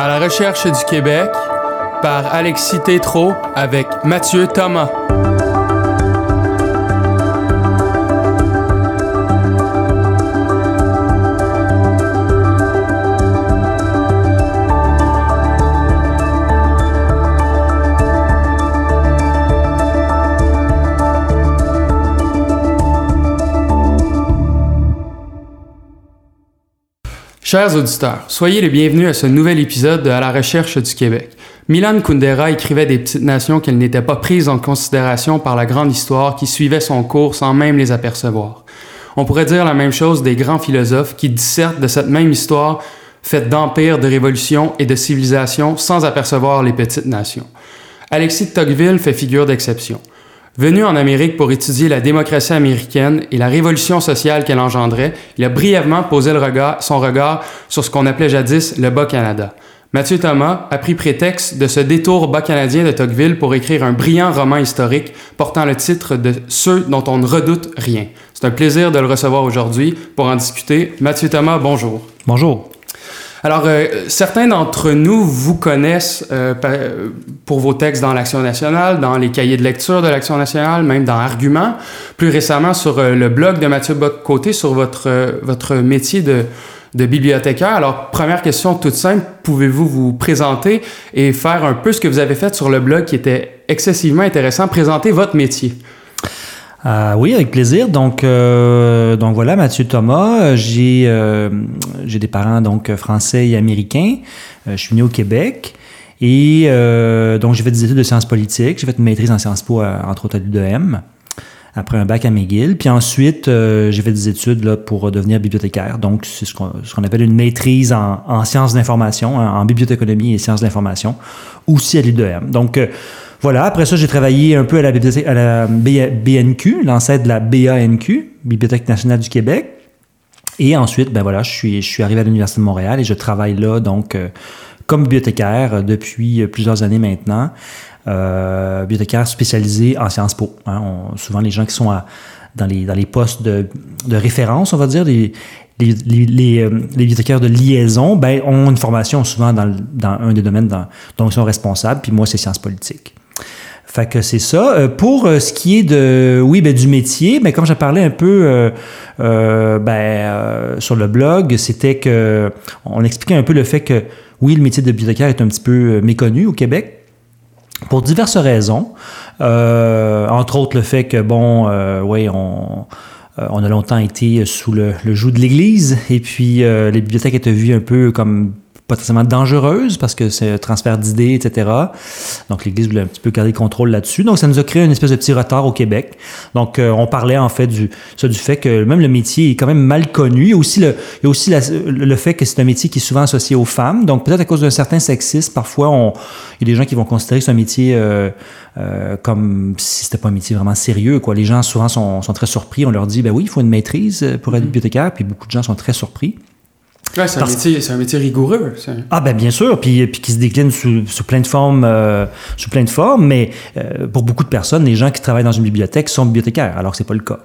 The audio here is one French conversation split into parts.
À la recherche du Québec par Alexis Tétrault avec Mathieu Thomas. Chers auditeurs, soyez les bienvenus à ce nouvel épisode de À la recherche du Québec. Milan Kundera écrivait des petites nations qu'elles n'étaient pas prises en considération par la grande histoire qui suivait son cours sans même les apercevoir. On pourrait dire la même chose des grands philosophes qui dissertent de cette même histoire faite d'empires, de révolutions et de civilisations sans apercevoir les petites nations. Alexis de Tocqueville fait figure d'exception. Venu en Amérique pour étudier la démocratie américaine et la révolution sociale qu'elle engendrait, il a brièvement posé son regard sur ce qu'on appelait jadis le Bas-Canada. Mathieu Thomas a pris prétexte de ce détour bas-canadien de Tocqueville pour écrire un brillant roman historique portant le titre de Ceux dont on ne redoute rien. C'est un plaisir de le recevoir aujourd'hui pour en discuter. Mathieu Thomas, bonjour. Bonjour. Alors, euh, certains d'entre nous vous connaissent euh, pour vos textes dans l'Action nationale, dans les cahiers de lecture de l'Action nationale, même dans Argument. Plus récemment, sur euh, le blog de Mathieu Bocoté sur votre, votre métier de, de bibliothécaire. Alors, première question toute simple, pouvez-vous vous présenter et faire un peu ce que vous avez fait sur le blog qui était excessivement intéressant, présenter votre métier? Euh, oui, avec plaisir. Donc, euh, donc voilà, Mathieu Thomas. J'ai euh, j'ai des parents donc français et américains. je suis né au Québec. Et donc, j'ai fait des études de sciences politiques. J'ai fait une maîtrise en Sciences Po, entre autres à l'UDM, après un bac à McGill. Puis ensuite, j'ai fait des études là, pour devenir bibliothécaire. Donc, c'est ce qu'on appelle une maîtrise en, en sciences d'information, en, en bibliothéconomie et sciences d'information, aussi à l'UDM. Donc, voilà, après ça, j'ai travaillé un peu à la, à la BNQ, l'ancêtre de la BANQ, Bibliothèque nationale du Québec. Et ensuite, ben voilà, je suis, arrivé à l'Université de Montréal et je travaille là, donc, euh, comme bibliothécaire depuis plusieurs années maintenant. Euh, bibliothécaire spécialisé en Sciences Po. Hein. souvent, les gens qui sont dans, les, postes de, référence, on va dire, les, euh, bibliothécaires de liaison ben, ont une formation souvent dans, dans un des domaines dont ils sont responsables, puis moi, c'est sciences politiques. Fait que c'est ça. Euh, pour euh, ce qui est de, oui, ben, du métier, ben, comme j'ai parlé un peu euh, ben, sur le blog, c'était que on expliquait un peu le fait que, oui, le métier de bibliothécaire est un petit peu méconnu au Québec pour diverses raisons. entre autres, le fait que, bon, oui, on on a longtemps été sous le, le joug de l'Église et puis les bibliothèques étaient vues un peu comme potentiellement dangereuse parce que c'est un transfert d'idées, etc. Donc l'Église voulait un petit peu garder le contrôle là-dessus. Donc ça nous a créé une espèce de petit retard au Québec. Donc euh, on parlait en fait du, ça, du fait que même le métier est quand même mal connu. Il y a aussi le, il y a aussi le fait que c'est un métier qui est souvent associé aux femmes. Donc peut-être à cause d'un certain sexisme, parfois on, il y a des gens qui vont considérer que c'est un métier euh, euh, comme si c'était pas un métier vraiment sérieux. Quoi. Les gens souvent sont, sont très surpris. On leur dit, ben oui, il faut une maîtrise pour être mm-hmm. bibliothécaire. Puis beaucoup de gens sont très surpris c'est, un métier, un métier rigoureux. Ah ben bien sûr, puis, puis qui se décline sous, sous plein de formes, euh, sous plein de formes, mais euh, pour beaucoup de personnes, les gens qui travaillent dans une bibliothèque sont bibliothécaires, alors que c'est pas le cas.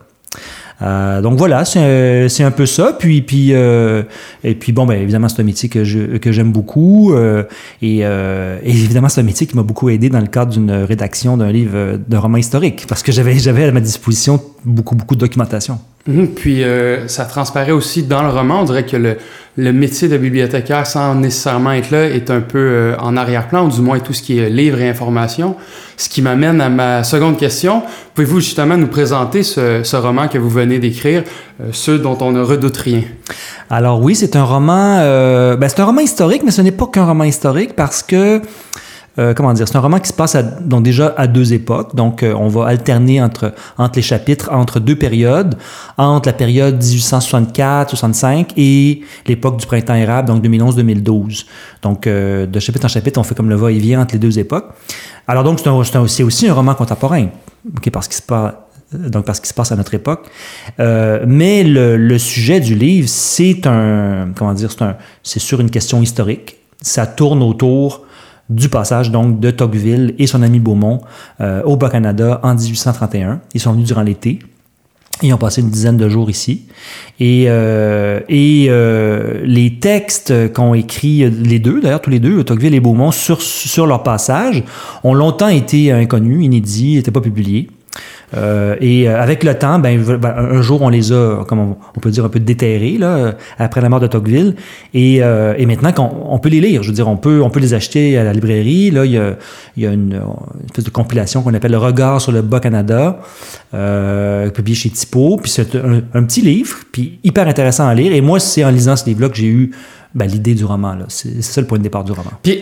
Euh, donc voilà, c'est un peu ça. Puis, puis, euh, et puis bon, ben, évidemment, c'est un métier que je que j'aime beaucoup. Euh, et, et, évidemment, c'est un métier qui m'a beaucoup aidé dans le cadre d'une rédaction d'un livre de roman historique, parce que j'avais j'avais à ma disposition beaucoup beaucoup de documentation. Mhm. puis ça transparaît aussi dans le roman. On dirait que le, métier de bibliothécaire, sans nécessairement être là, est un peu en arrière-plan, ou du moins tout ce qui est livre et information. Ce qui m'amène à ma seconde question. Pouvez-vous justement nous présenter ce, ce roman que vous venez d'écrire, euh, Ceux dont on ne redoute rien? Alors oui, c'est un roman, euh, ben, c'est un roman historique, mais ce n'est pas qu'un roman historique parce que euh, comment dire, c'est un roman qui se passe donc déjà à deux époques. Donc, on va alterner entre, entre les chapitres, entre deux périodes, entre la période 1864-65 et l'époque du printemps érable, donc 2011-2012. Donc, de chapitre en chapitre, on fait comme le va-et-vient entre les deux époques. Alors donc, c'est aussi un roman contemporain, parce qu'il se passe donc parce qu'il se passe à notre époque. Euh, mais le, sujet du livre, c'est un, comment dire, c'est sur une question historique. Ça tourne autour du passage donc de Tocqueville et son ami Beaumont euh, au Bas-Canada en 1831. Ils sont venus durant l'été. Ils ont passé une dizaine de jours ici. Et, euh, et euh, les textes qu'ont écrits les deux, d'ailleurs tous les deux, Tocqueville et Beaumont, sur, sur leur passage, ont longtemps été inconnus, inédits, n'étaient pas publiés. Euh, et euh, avec le temps, ben, ben, un jour, on les a, comme on, peut dire, un peu déterrés, là, après la mort de Tocqueville. Et, euh, maintenant, on, peut les lire. Je veux dire, on peut, on peut les acheter à la librairie. Là, il y a, une, espèce de compilation qu'on appelle Le regard sur le Bas-Canada, euh, publié chez Typo. Puis c'est un, petit livre, puis hyper intéressant à lire. Et moi, c'est en lisant ce livre-là que j'ai eu ben, l'idée du roman. C'est ça le point de départ du roman. Puis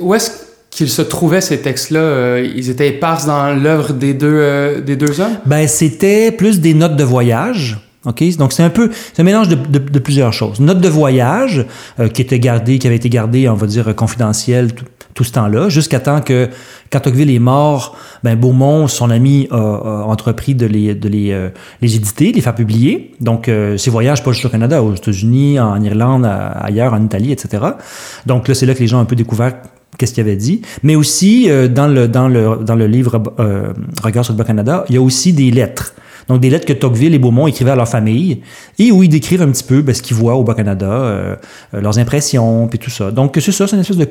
où est-ce qu'ils se trouvaient, ces textes-là? Euh, ils étaient épars dans l'œuvre des deux, euh, des deux hommes? Ben, c'était plus des notes de voyage. OK? Donc, c'est un peu, c'est un mélange de, plusieurs choses. Notes de voyage, euh, qui étaient gardées, qui avaient été gardées, on va dire, confidentielles tout, ce temps-là, jusqu'à temps que, quand est mort, ben, Beaumont, son ami, a, entrepris de les, de les, les éditer, les faire publier. Donc, ces voyages, pas juste au Canada, aux États-Unis, en Irlande, ailleurs, en Italie, etc. Donc, là, c'est là que les gens ont un peu découvert qu'est-ce qu'il avait dit. Mais aussi, euh, dans, le, dans, le, dans le livre euh, Regard sur le Bas-Canada, il y a aussi des lettres. Donc, des lettres que Tocqueville et Beaumont écrivaient à leur famille et où ils décrivent un petit peu ben, ce qu'ils voient au Bas-Canada, euh, leurs impressions, puis tout ça. Donc, c'est ça, c'est une espèce de,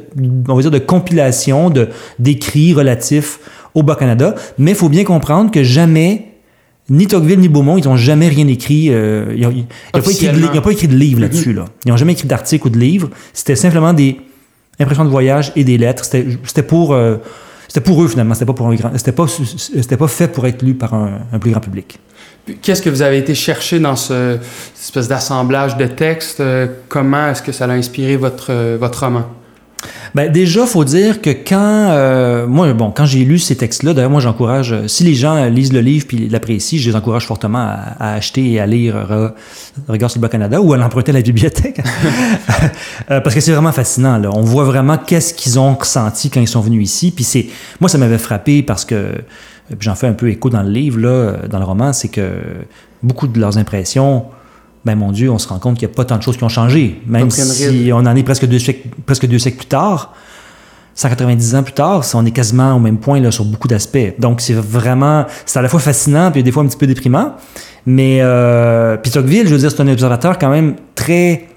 on va dire, de compilation de, d'écrits relatifs au Bas-Canada. Mais il faut bien comprendre que jamais ni Tocqueville ni Beaumont, ils n'ont jamais rien écrit. ils n'ont pas, pas, écrit de livre là-dessus. Là. Ils n'ont jamais écrit d'article ou de livre. C'était simplement des, impression de voyage et des lettres. C'était pour, euh, pour eux finalement. C'était pas pas, pas fait pour être lu par un, plus grand public. Qu'est-ce que vous avez été chercher dans ce, espèce d'assemblage de textes? Euh, comment est-ce que ça a inspiré votre, euh, votre roman? Ben déjà, faut dire que quand euh, moi, bon, quand j'ai lu ces textes-là, d'ailleurs, moi, j'encourage euh, si les gens lisent le livre puis l'apprécient, je les encourage fortement à, acheter et à lire Regard sur le Bas-Canada ou à l'emprunter à la bibliothèque, euh, parce que c'est vraiment fascinant. Là. On voit vraiment qu'est-ce qu'ils ont ressenti quand ils sont venus ici. Puis c'est, moi, ça m'avait frappé parce que j'en fais un peu écho dans le livre là, dans le roman, c'est que beaucoup de leurs impressions ben mon Dieu, on se rend compte qu'il n'y a pas tant de choses qui ont changé. Même si on en est presque deux, siècles, presque deux siècles plus tard, 190 ans plus tard, on est quasiment au même point là, sur beaucoup d'aspects. Donc c'est vraiment, c'est à la fois fascinant puis des fois un petit peu déprimant. Mais euh, puis Tocqueville, je veux dire, c'est un observateur quand même très,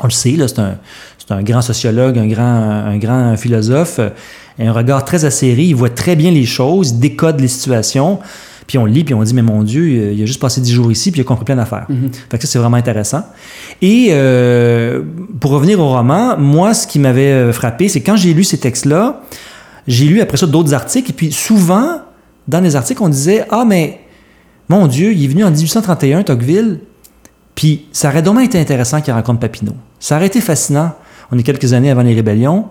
on le sait, là, c'est un, c'est un grand sociologue, un grand, un grand philosophe, un regard très acéré, il voit très bien les choses, il décode les situations. Puis on lit, puis on dit, mais mon Dieu, il a juste passé dix jours ici, puis il a compris plein d'affaires. Mm Fait que ça, c'est vraiment intéressant. Et euh, pour revenir au roman, moi, ce qui m'avait euh, frappé, c'est quand j'ai lu ces textes-là, j'ai lu après ça d'autres articles, et puis souvent, dans les articles, on disait, ah, mais mon Dieu, il est venu en 1831, Tocqueville, puis ça aurait dommage été intéressant qu'il rencontre Papineau. Ça aurait été fascinant. On est quelques années avant les rébellions.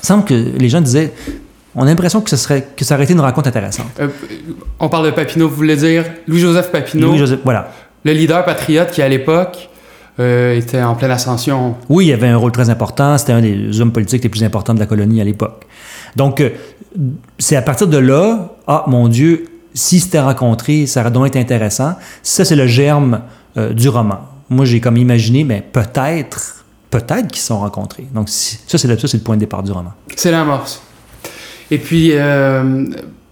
Il semble que les gens disaient on a l'impression que, ce serait, que ça aurait été une rencontre intéressante. Euh, on parle de Papineau, vous voulez dire? Louis-Joseph Papineau. Louis-Joseph, voilà. Le leader patriote qui, à l'époque, euh, était en pleine ascension. Oui, il avait un rôle très important. C'était un des hommes politiques les plus importants de la colonie à l'époque. Donc, euh, c'est à partir de là, ah, mon Dieu, si c'était rencontré, ça aurait donc été intéressant. Ça, c'est le germe du roman. Moi, j'ai comme imaginé, mais peut-être, peut-être qu'ils se sont rencontrés. Donc, ça, c'est le, le point de départ du roman. C'est l'amorce. Et puis, euh,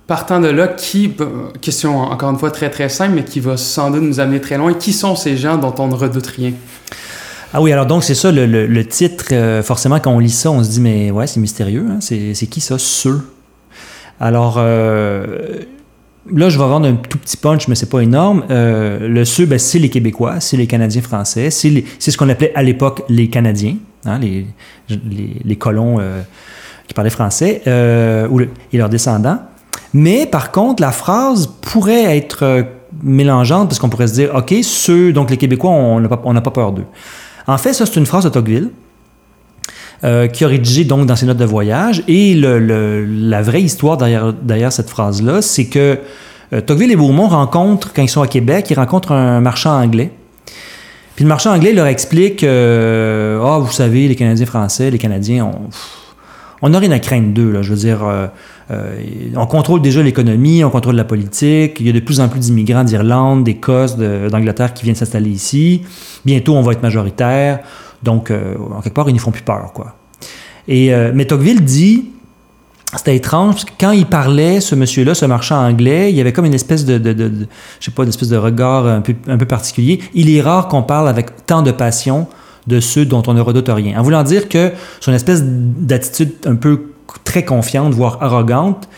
partant de là, qui, question encore une fois très très simple, mais qui va sans doute nous amener très loin, qui sont ces gens dont on ne redoute rien? Ah oui, alors donc c'est ça, le, titre, euh, forcément quand on lit ça, on se dit, mais ouais, c'est mystérieux, hein? c'est qui ça, ceux? Alors, euh, là, je vais vendre un tout petit punch, mais c'est pas énorme. le ceux, ben, c'est les Québécois, c'est les Canadiens français, c'est ce qu'on appelait à l'époque les Canadiens, hein, les, colons qui parlaient français, euh, ou et leurs descendants. Mais par contre, la phrase pourrait être euh, mélangeante parce qu'on pourrait se dire, OK, ceux, donc les Québécois, on n'a pas, peur d'eux. En fait, ça, c'est une phrase de Tocqueville. Euh, qui a rédigé donc dans ses notes de voyage. Et le, la vraie histoire derrière, derrière cette phrase-là, c'est que Tocqueville et Beaumont rencontrent, quand ils sont à Québec, ils rencontrent un marchand anglais. Puis le marchand anglais leur explique Ah, vous savez, les Canadiens français, les Canadiens, ont on n'a rien à craindre d'eux. Je veux dire, euh, euh, on contrôle déjà l'économie, on contrôle la politique. Il y a de plus en plus d'immigrants d'Irlande, d'Écosse, d'Angleterre qui viennent s'installer ici. Bientôt, on va être majoritaire. Donc, euh, en quelque part, ils n'y font plus peur. Quoi. Et, mais Tocqueville dit c'était étrange parce que quand il parlait, ce monsieur-là, ce marchand anglais, il y avait comme une espèce de, sais pas, une espèce de regard un peu particulier. Il est rare qu'on parle avec tant de passion de ceux dont on ne redoute rien. En voulant dire que son espèce d'attitude un peu très confiante, voire arrogante,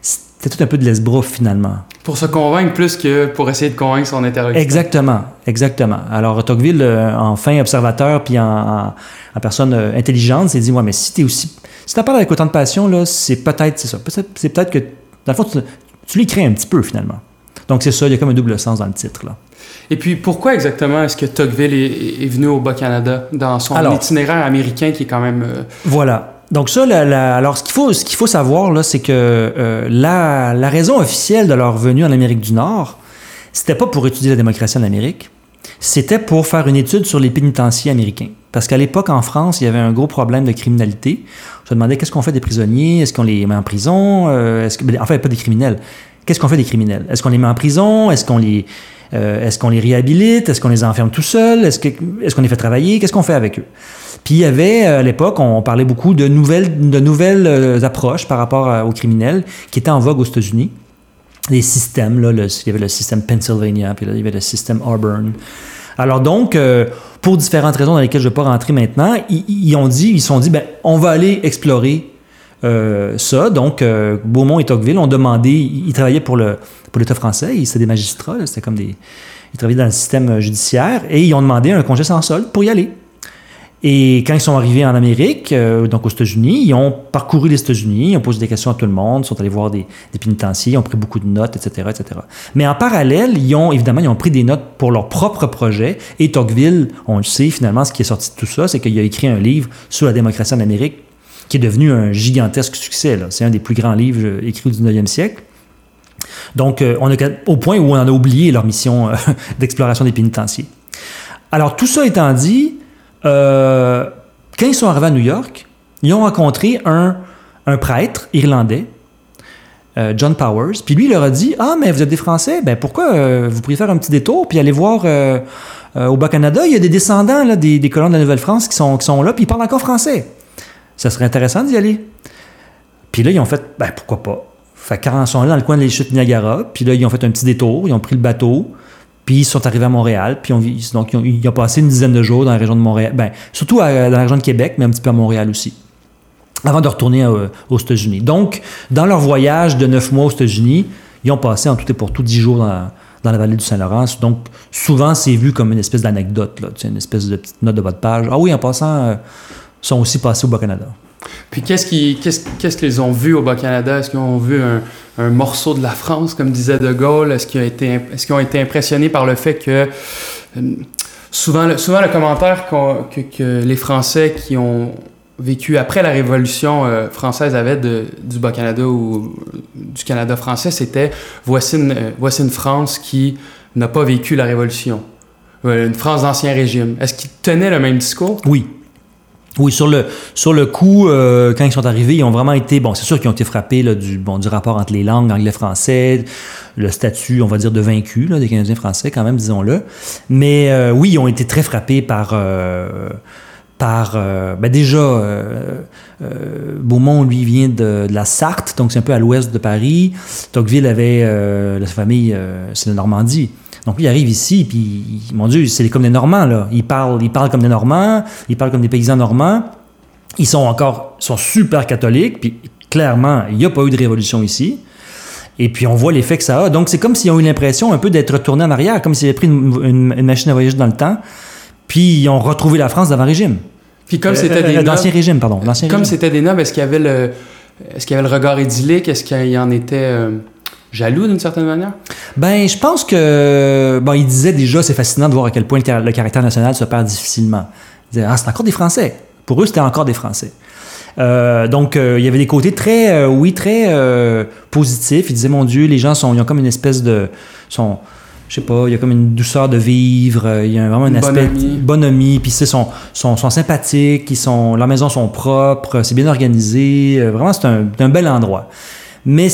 c'était tout un peu de l'esbrouf finalement. Pour se convaincre plus que pour essayer de convaincre son interlocuteur. Exactement, exactement. Alors Tocqueville, euh, en fin observateur puis en, en, en personne euh, intelligente, s'est dit ouais, mais si tu es aussi si tu parles avec autant de passion là, c'est peut-être c'est ça. C'est peut-être que dans le fond tu, tu l'écris un petit peu finalement. Donc c'est ça, il y a comme un double sens dans le titre là. Et puis, pourquoi exactement est-ce que Tocqueville est, est, venu au Bas-Canada dans son Alors, itinéraire américain qui est quand même... Euh... Voilà. Donc ça, la, la, alors ce qu'il faut, ce qu'il faut savoir, là, c'est que euh, la, la, raison officielle de leur venue en Amérique du Nord, c'était pas pour étudier la démocratie en Amérique, c'était pour faire une étude sur les pénitenciers américains. Parce qu'à l'époque, en France, il y avait un gros problème de criminalité. Je me demandais qu'est-ce qu'on fait des prisonniers, est-ce qu'on les met en prison, euh, est-ce que, ben, en fait, pas des criminels. Qu'est-ce qu'on fait des criminels? Est-ce qu'on les met en prison? Est-ce qu'on les euh, est-ce qu'on les réhabilite? Est-ce qu'on les enferme tout seuls? Est-ce qu'on est les fait travailler? Qu'est-ce qu'on fait avec eux? Puis il y avait, à l'époque, on parlait beaucoup de nouvelles, de nouvelles euh, approches par rapport aux criminels qui étaient en vogue aux États-Unis. Des systèmes, là, il y avait le système Pennsylvania, puis il y avait le système Auburn. Alors donc, euh, pour différentes raisons dans lesquelles je ne vais pas rentrer maintenant, ils, ils ont dit, ils se sont dit, ben, on va aller explorer euh, ça. Donc, euh, Beaumont et Tocqueville ont demandé, ils, travaillaient pour le pour l'État français, c'était des magistrats, c'était comme des, ils travaillaient dans le système judiciaire, et ils ont demandé un congé sans solde pour y aller. Et quand ils sont arrivés en Amérique, euh, donc aux États-Unis, ils ont parcouru les États-Unis, ils ont posé des questions à tout le monde, ils sont allés voir des, des pénitenciers, ils ont pris beaucoup de notes, etc., etc. Mais en parallèle, ils ont évidemment ils ont pris des notes pour leur propre projet. Et Tocqueville, on le sait finalement, ce qui est sorti de tout ça, c'est qu'il a écrit un livre sur la démocratie en Amérique qui est devenu un gigantesque succès. C'est un des plus grands livres euh, écrits au 19e siècle. Donc, euh, on est au point où on en a oublié leur mission euh, d'exploration des pénitenciers. Alors, tout ça étant dit, quand ils sont arrivés à New York, ils ont rencontré un, prêtre irlandais, John Powers, puis lui, il leur a dit Ah, mais vous êtes des Français, ben pourquoi vous pourriez faire un petit détour puis aller voir au Bas-Canada, il y a des descendants des, colons de la Nouvelle-France qui qui sont là, puis ils parlent encore français ça serait intéressant d'y aller. Puis là, ils ont fait, ben pourquoi pas? Fait ils sont allés dans le coin des chutes Niagara, puis là, ils ont fait un petit détour, ils ont pris le bateau, puis ils sont arrivés à Montréal, puis ils ont, ils passé une dizaine de jours dans la région de Montréal, ben, surtout à, dans la région de Québec, mais un petit peu à Montréal aussi, avant de retourner euh, aux États-Unis. Donc, dans leur voyage de neuf mois aux États-Unis, ils ont passé en tout et pour tout dix jours dans, la vallée du Saint-Laurent. Donc, souvent, c'est vu comme une espèce d'anecdote, une espèce de petite note de de page. Ah oui, en passant, euh, sont aussi passés au Bas-Canada. Puis qu'est-ce qu'ils qu'est-ce, qu'est-ce qu'ils ont vu au Bas-Canada? Est-ce qu'ils ont vu un, un, morceau de la France, comme disait De Gaulle? Est-ce qu'ils ont été, est-ce qu'ils ont été impressionnés par le fait que euh, souvent, le, souvent le commentaire que, que, les Français qui ont vécu après la Révolution euh, française avaient de, du Bas-Canada ou du Canada français, c'était voici une, euh, voici une France qui n'a pas vécu la Révolution. Une France d'ancien régime. Est-ce qu'ils tenaient le même discours? Oui, oui, sur le, sur le coup, euh, quand ils sont arrivés, ils ont vraiment été, bon, c'est sûr qu'ils ont été frappés du, bon, du rapport entre les langues anglais-français, le statut, on va dire, de vaincu là, des Canadiens français, quand même, disons-le. Mais euh, oui, ils ont été très frappés par. Euh, par ben déjà, Beaumont, lui, vient de, de la Sarthe, donc c'est un peu à l'ouest de Paris. Tocqueville avait, la famille, c'est la Normandie. Donc, il arrive ici, puis, mon Dieu, c'est comme des Normands, là. Ils parlent, ils parlent comme des Normands, ils parlent comme des paysans normands. Ils sont encore, sont super catholiques, puis clairement, il n'y a pas eu de révolution ici. Et puis, on voit l'effet que ça a. Donc, c'est comme s'ils ont eu l'impression un peu d'être retournés en arrière, comme s'ils avaient pris une, une, une, machine à voyager dans le temps, puis ils ont retrouvé la France d'avant régime. Puis, comme c'était des. Euh, D'ancien régime, pardon. Comme c'était des nobles, est-ce qu'il y avait le. Est-ce qu'il y avait le regard idyllique? Est-ce qu'il y en était. Euh jaloux d'une certaine manière? Ben, je pense que. Bon, il disait déjà, c'est fascinant de voir à quel point le caractère national se perd difficilement. Il disait, ah, c'est encore des Français. Pour eux, c'était encore des Français. Euh, donc, euh, il y avait des côtés très, euh, oui, très positifs. Il disait, mon Dieu, les gens sont, ils ont comme une espèce de. Sont, je sais pas, il y a comme une douceur de vivre, il y a vraiment un aspect bonhomie, bonhomie puis ils sont, sont, sont sympathiques, ils sont, leurs maisons sont propres, c'est bien organisé, vraiment c'est un, un bel endroit. Mais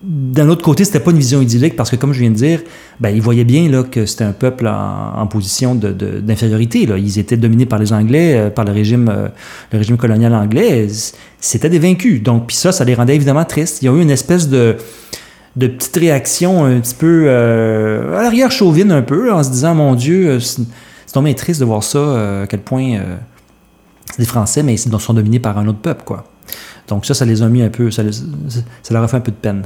d'un autre côté, c'était pas une vision idyllique parce que, comme je viens de dire, ben, ils voyaient bien là, que c'était un peuple en, position d'infériorité. Ils étaient dominés par les Anglais, euh, par le régime, euh, le régime colonial anglais. C'était des vaincus. Donc, puis ça, ça les rendait évidemment tristes. Il y a eu une espèce de, de petite réaction un petit peu euh, à l'arrière chauvine un peu, en se disant, mon Dieu, c'est tombé triste de voir ça, à quel point c'est des Français, mais ils sont dominés par un autre peuple, quoi. Donc ça, ça les a mis un peu, ça, ça leur a fait un peu de peine.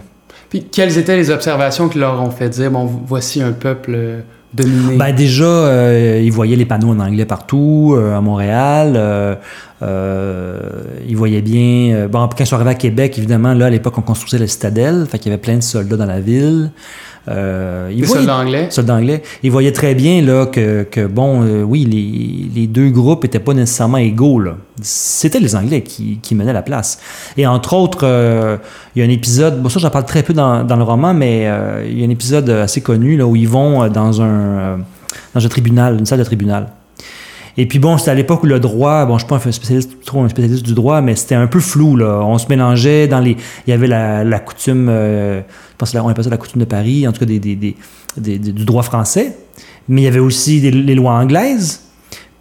Puis quelles étaient les observations qui leur ont fait dire, bon, voici un peuple euh, dominé? Ben déjà, euh, ils voyaient les panneaux en anglais partout, euh, à Montréal. ils voyaient bien... bon, quand ils sont arrivés à Québec, évidemment, là, à l'époque, on construisait la citadelle, fait qu'il y avait plein de soldats dans la ville. Euh, il soldats anglais? Soldats anglais. Il voyait très bien là, que, que bon, euh, oui, les, les, deux groupes n'étaient pas nécessairement égaux. C'était les Anglais qui, qui, menaient la place. Et entre autres, euh, il y a un épisode, bon, ça j'en parle très peu dans, dans le roman, mais euh, il y a un épisode assez connu là, où ils vont dans un, dans un tribunal, une salle de tribunal. Et puis bon, c'était à l'époque où le droit, bon, je suis pas un spécialiste, trop un spécialiste du droit, mais c'était un peu flou, là. On se mélangeait dans les. Il y avait la, la coutume, euh, je pense qu'on appelle ça la coutume de Paris, en tout cas des, des, des, du droit français. Mais il y avait aussi les lois anglaises.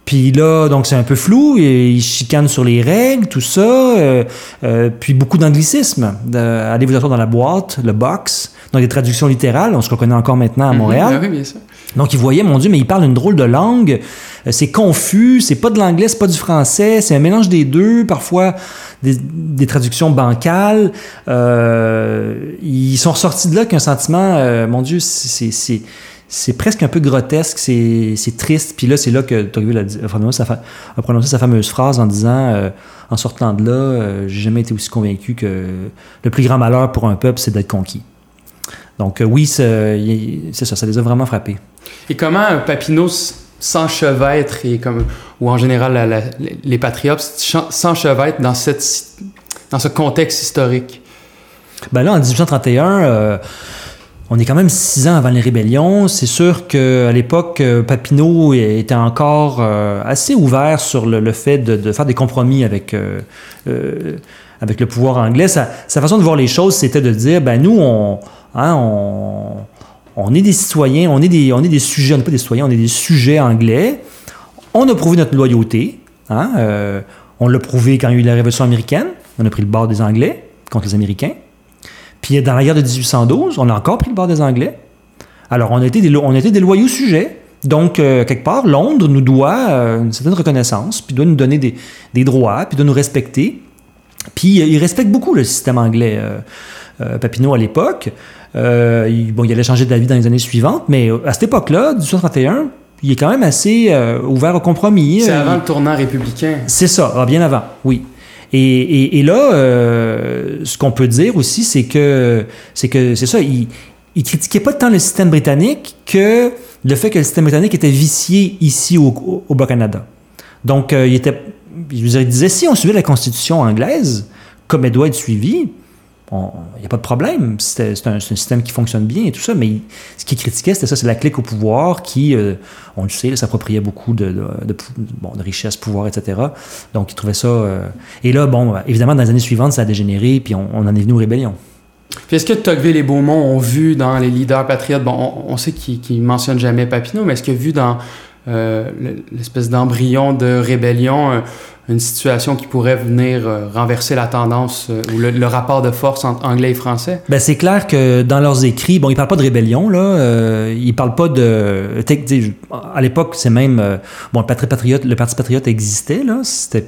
Puis là, donc c'est un peu flou, et ils chicanent sur les règles, tout ça. Euh, euh, puis beaucoup d'anglicisme. Allez vous asseoir dans la boîte, le box? Donc des traductions littérales, on se reconnaît encore maintenant à mhm. Montréal. oui, bien sûr. Donc ils voyaient, mon Dieu, mais ils parlent une drôle de langue. Euh, c'est confus, c'est pas de l'anglais, c'est pas du français, c'est un mélange des deux, parfois des, traductions bancales. Euh, ils sont ressortis de là qu'un sentiment, euh, mon Dieu, c'est presque un peu grotesque, c'est triste. Puis là, c'est là que Tocqueville a, a, prononcé sa fameuse phrase en disant En sortant de là, j'ai jamais été aussi convaincu que le plus grand malheur pour un peuple, c'est d'être conquis. Donc oui, c'est ça, ça les a vraiment frappés. Et comment Papineau s'enchevêtre et comme ou en général les patriotes s'enchevêtrent dans dans ce contexte historique? Ben là en 1831 euh, on est quand même six ans avant les rébellions. C'est sûr qu'à l'époque, euh, Papineau était encore euh, assez ouvert sur le, fait de, faire des compromis avec, avec le pouvoir anglais. Sa, façon de voir les choses, c'était de dire, ben nous, on, hein, on, on est des citoyens, on est des, sujets, on n'est pas des citoyens, on est des sujets anglais. On a prouvé notre loyauté. Hein, euh, on l'a prouvé quand il y a eu la Révolution américaine. On a pris le bord des Anglais contre les Américains. Puis dans la guerre de 1812, on a encore pris le bord des Anglais. Alors on a été des, loyaux sujets. Donc, euh, quelque part, Londres nous doit euh, une certaine reconnaissance, puis doit nous donner des, des, droits, puis doit nous respecter. Puis il respecte beaucoup le système anglais, Papineau, à l'époque. Euh, il, bon, il allait changer d'avis dans les années suivantes, mais euh, à cette époque-là, 1831, il est quand même assez euh, ouvert au compromis. C'est avant le tournant républicain. C'est ça, ah, bien avant, oui. Et, et, là, ce qu'on peut dire aussi, c'est que c'est que c'est ça, il, il critiquait pas tant le système britannique que le fait que le système britannique était vicié ici au, au Bas-Canada. Donc, il était, il disait si on suivait la Constitution anglaise comme elle doit être suivie, il n'y a pas de problème. C'est un, système qui fonctionne bien et tout ça, mais ce qu'il critiquait, c'était ça, c'est la clique au pouvoir qui, euh, on le sait, s'appropriait beaucoup de, de, bon, de richesses, pouvoir, etc. Donc, il trouvait ça... Euh, et là, bon, évidemment, dans les années suivantes, ça a dégénéré, puis on, en est venu aux rébellions. Puis est-ce que Tocqueville et Beaumont ont vu dans les leaders patriotes, bon, on, sait qu'ils ne mentionnent jamais Papineau, mais est-ce que vu dans l'espèce d'embryon de rébellion, une situation qui pourrait venir euh, renverser la tendance euh, ou le, rapport de force entre anglais et français? Ben, c'est clair que dans leurs écrits, bon, ils parlent pas de rébellion, là. Euh, ils parlent pas de. À l'époque, c'est même. bon, le Parti patriote, le Parti patriote existait, là. C'était.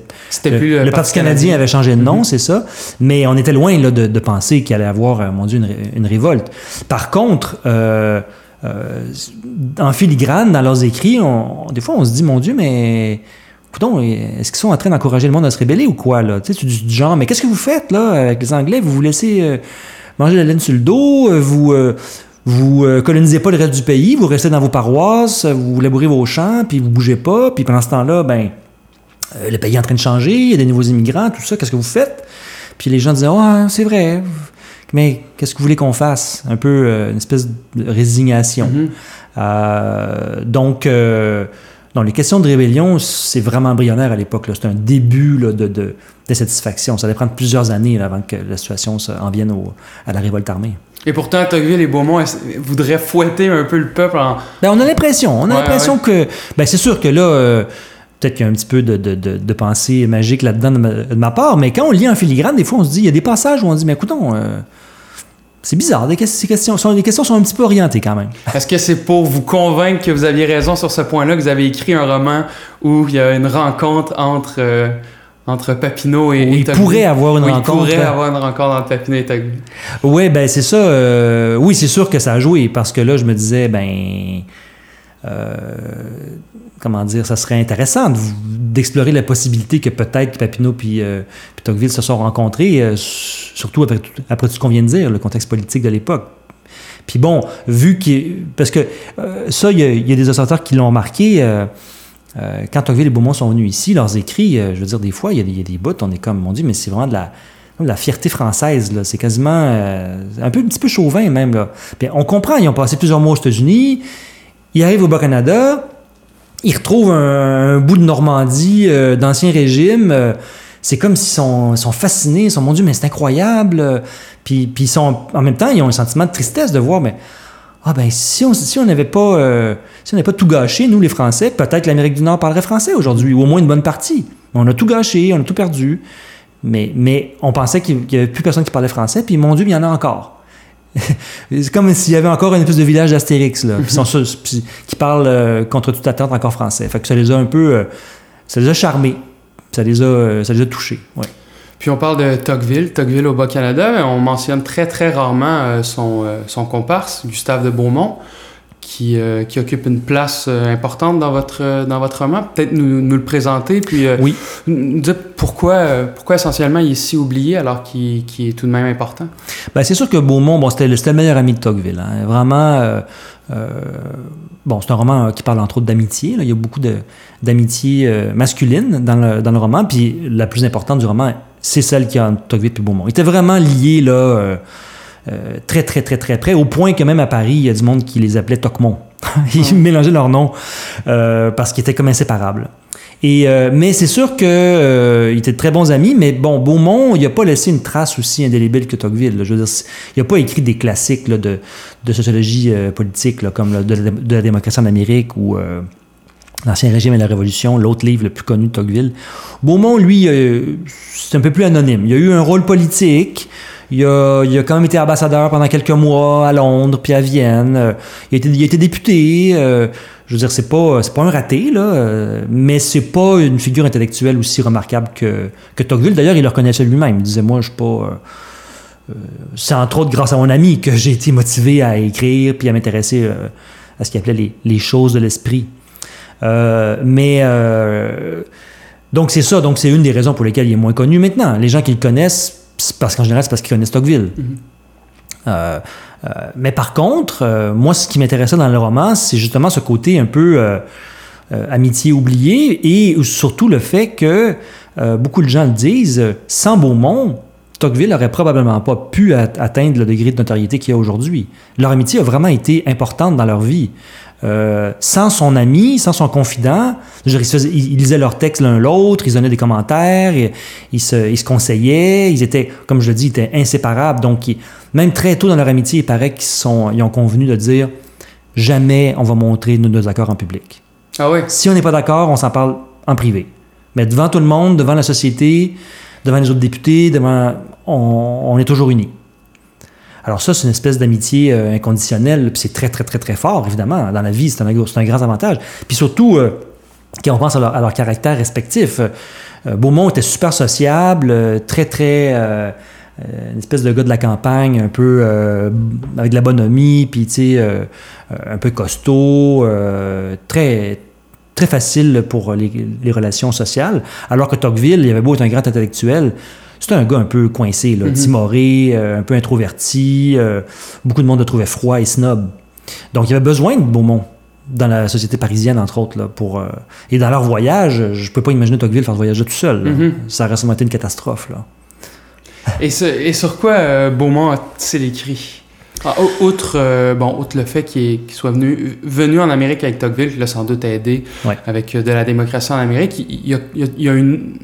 plus le, Parti, canadien, avait changé de nom, mm-hmm. c'est ça. Mais on était loin, là, de, penser qu'il allait avoir, mon Dieu, une, révolte. Par contre, en filigrane, dans leurs écrits, des fois, on se dit, mon Dieu, mais est-ce qu'ils sont en train d'encourager le monde à se rébeller ou quoi, là? Tu sais, du genre, mais qu'est-ce que vous faites, là, avec les Anglais? Vous vous laissez euh, manger la laine sur le dos, euh, vous, euh, colonisez pas le reste du pays, vous restez dans vos paroisses, vous labourez vos champs, puis vous bougez pas, puis pendant ce temps-là, ben, le pays est en train de changer, il y a des nouveaux immigrants, tout ça, qu'est-ce que vous faites? Puis les gens disaient, ah, c'est vrai, mais qu'est-ce que vous voulez qu'on fasse? Un peu une espèce de résignation. Mm-hmm. donc, Donc, les questions de rébellion, c'est vraiment embryonnaire à l'époque. C'est un début là, de, de, de, satisfaction. Ça allait prendre plusieurs années là, avant que la situation en vienne au, à la révolte armée. Et pourtant, Tocqueville et Beaumont voudraient fouetter un peu le peuple en... Ben, on a l'impression. On a l'impression que... Ben, c'est sûr que là... Euh, peut-être qu'il y a un petit peu de, de, de, pensée magique là-dedans de, ma part, mais quand on lit en filigrane, des fois, on se dit, il y a des passages où on se dit, mais écoutons, euh, c'est bizarre, les questions, sont, les questions sont un petit peu orientées quand même. Est-ce que c'est pour vous convaincre que vous aviez raison sur ce point-là, que vous avez écrit un roman où il y a une rencontre entre... Euh, entre Papineau et, il pourrait avoir une rencontre. Il pourrait avoir une rencontre entre Papineau et Tocqueville. Oui, ben c'est ça. Euh, oui, c'est sûr que ça a joué parce que là, je me disais, ben, euh, comment dire, ça serait intéressant d'explorer la possibilité que peut-être Papineau puis, euh, Tocqueville se sont rencontrés, surtout après, tout ce qu'on vient de dire, le contexte politique de l'époque. Puis bon, vu qu'il. Parce que ça, il y, a des observateurs qui l'ont remarqué. Euh, quand Tocqueville et Beaumont sont venus ici, leurs écrits, euh, je veux dire, des fois, il y a des, bouts, on est comme, mon Dieu, mais c'est vraiment de la, fierté française. C'est quasiment euh, un, peu, un petit peu chauvin même. Là. on comprend, ils ont passé plusieurs mois aux États-Unis, ils arrivent au Bas-Canada, ils retrouvent un, bout de Normandie d'ancien régime. c'est comme s'ils sont, sont, fascinés, ils sont, mon Dieu, mais c'est incroyable. Puis, puis ils sont, en même temps, ils ont un sentiment de tristesse de voir, mais ah ben si on si on n'avait pas euh, si pas tout gâché nous les Français peut-être l'Amérique du Nord parlerait français aujourd'hui ou au moins une bonne partie on a tout gâché on a tout perdu mais mais on pensait qu'il n'y avait plus personne qui parlait français puis mon Dieu il y en a encore c'est comme s'il y avait encore une espèce de village d'Astérix là qui parle euh, contre toute attente encore français fait que ça les a un peu euh, ça les a charmés ça les a ça les a touchés ouais. Puis on parle de Tocqueville, Tocqueville au Bas-Canada. On mentionne très très rarement euh, son, euh, son, comparse, Gustave de Beaumont, qui, euh, qui occupe une place importante dans votre, dans votre roman. Peut-être nous, nous, le présenter, puis oui. nous dire pourquoi, pourquoi essentiellement il est si oublié alors qu'il est tout de même important. Ben, c'est sûr que Beaumont, bon, c'était le, meilleur ami de Tocqueville. Hein. Vraiment. bon, c'est un roman qui parle entre autres d'amitié. Il y a beaucoup d'amitié masculine dans le, dans le roman. Puis la plus importante du roman c'est celle qui a entre Tocqueville et Beaumont. Ils étaient vraiment liés, là, euh, euh, très, très, très, très près, au point que même à Paris, il y a du monde qui les appelait Tocmont. Ils mélangeaient leurs noms euh, parce qu'ils étaient comme inséparables. Et, mais c'est sûr qu'ils étaient de très bons amis, mais bon, Beaumont, il n'a pas laissé une trace aussi indélébile que Tocqueville. Je veux dire, il n'a pas écrit des classiques de, de, sociologie politique, comme de, la démocratie en Amérique ou L'Ancien Régime et la Révolution, l'autre livre le plus connu de Tocqueville. Beaumont, lui, euh, c'est un peu plus anonyme. Il a eu un rôle politique. Il a, quand même été ambassadeur pendant quelques mois à Londres puis à Vienne. Euh, il a été, député. Euh, je veux dire, c'est pas, c'est pas un raté, là, mais c'est pas une figure intellectuelle aussi remarquable que, que Tocqueville. D'ailleurs, il le reconnaissait lui-même. Il disait, moi, je suis pas... c'est entre autres grâce à mon ami que j'ai été motivé à écrire puis à m'intéresser à ce qu'il appelait les, choses de l'esprit. Euh, mais euh, donc c'est ça, donc c'est une des raisons pour lesquelles il est moins connu maintenant. Les gens qui le connaissent, parce qu'en général, c'est parce qu'ils connaissent Tocqueville. Mm-hmm. Euh, mais par contre, moi, ce qui m'intéressait dans le roman, c'est justement ce côté un peu amitié oublié et surtout le fait que beaucoup de gens le disent, sans Beaumont, Tocqueville n'aurait probablement pas pu atteindre le degré de notoriété qu'il y a aujourd'hui. Leur amitié a vraiment été importante dans leur vie. Euh, sans son ami, sans son confident. ils, lisaient leurs textes l'un l'autre, ils donnaient des commentaires, ils, se, conseillaient, ils étaient, comme je le dis, ils étaient inséparables. Donc, même très tôt dans leur amitié, il paraît qu'ils ont convenu de dire jamais on va montrer nos deux accords en public. Ah oui? Si on n'est pas d'accord, on s'en parle en privé. Mais devant tout le monde, devant la société, devant les autres députés, devant, on est toujours unis. Alors ça, c'est une espèce d'amitié euh, inconditionnelle, puis c'est très, très, très, très fort, évidemment. Dans la vie, c'est un, grand avantage. Puis surtout, euh, quand on pense à leur, caractère respectif, euh, Beaumont était super sociable, très, très... une espèce de gars de la campagne, un peu avec de la bonhomie, puis tu sais, un peu costaud, très très facile pour les, les, relations sociales, alors que Tocqueville, il avait beau être un grand intellectuel, c'était un gars un peu coincé, là, mhm. timoré, euh, un peu introverti. Euh, beaucoup de monde le trouvait froid et snob. Donc, il y avait besoin de Beaumont dans la société parisienne, entre autres. Là, pour, euh, et dans leur voyage, je ne peux pas imaginer Tocqueville faire ce voyage tout seul. Mhm. Ça aurait sûrement été une catastrophe. Là. et, et, sur quoi Beaumont a-t-il écrit Ah, outre, bon, outre le fait qu'il soit venu, venu en Amérique avec Tocqueville, qui l'a sans doute aidé avec de la démocratie en Amérique, il, y a, il y a une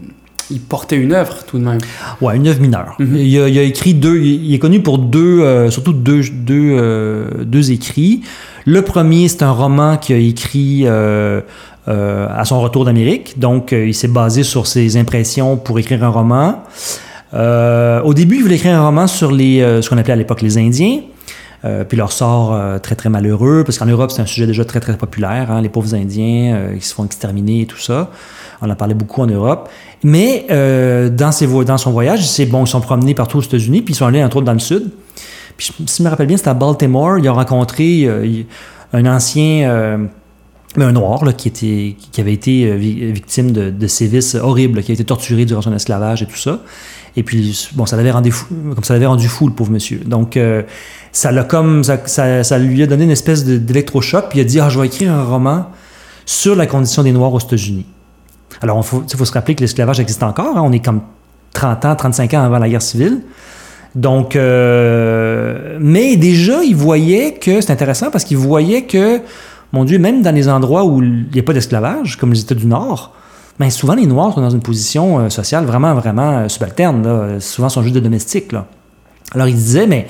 il portait une œuvre tout de même. Ouais, une œuvre mineure. Mhm. il, a, écrit deux. Il est connu pour deux, euh, surtout deux, deux, euh, deux, écrits. Le premier, c'est un roman qu'il a écrit euh, à son retour d'Amérique. Donc, il s'est basé sur ses impressions pour écrire un roman. au début, il voulait écrire un roman sur les, ce qu'on appelait à l'époque les Indiens. Puis leur sort très très malheureux, parce qu'en Europe c'est un sujet déjà très très populaire, hein, les pauvres Indiens qui se font exterminer et tout ça. On en parlait beaucoup en Europe. Mais euh, dans, ses dans son voyage, c'est bon, ils sont promenés partout aux États-Unis, puis ils sont allés entre autres dans le sud. Puis si je me rappelle bien, c'était à Baltimore. Ils ont rencontré euh, un ancien, euh, un noir là, qui, était, qui avait été victime de, sévices horribles, qui a été torturé durant son esclavage et tout ça. Et puis, bon, ça l'avait rendu fou, le pauvre monsieur. Donc, ça l'a comme, ça, ça, lui a donné une espèce d'électrochoc, puis il a dit, ah, je vais écrire un roman sur la condition des Noirs aux États-Unis. Alors, il faut, se rappeler que l'esclavage existe encore. Hein. On est comme 30 ans, 35 ans avant la guerre civile. Donc, euh, mais déjà, ils voyaient que, c'est intéressant parce qu'ils voyaient que, mon Dieu, même dans les endroits où il n'y a pas d'esclavage, comme les États du Nord, mais souvent les Noirs sont dans une position euh, sociale vraiment, vraiment euh, subalterne. Là. Souvent, sont juste de domestiques. Alors, ils disaient, mais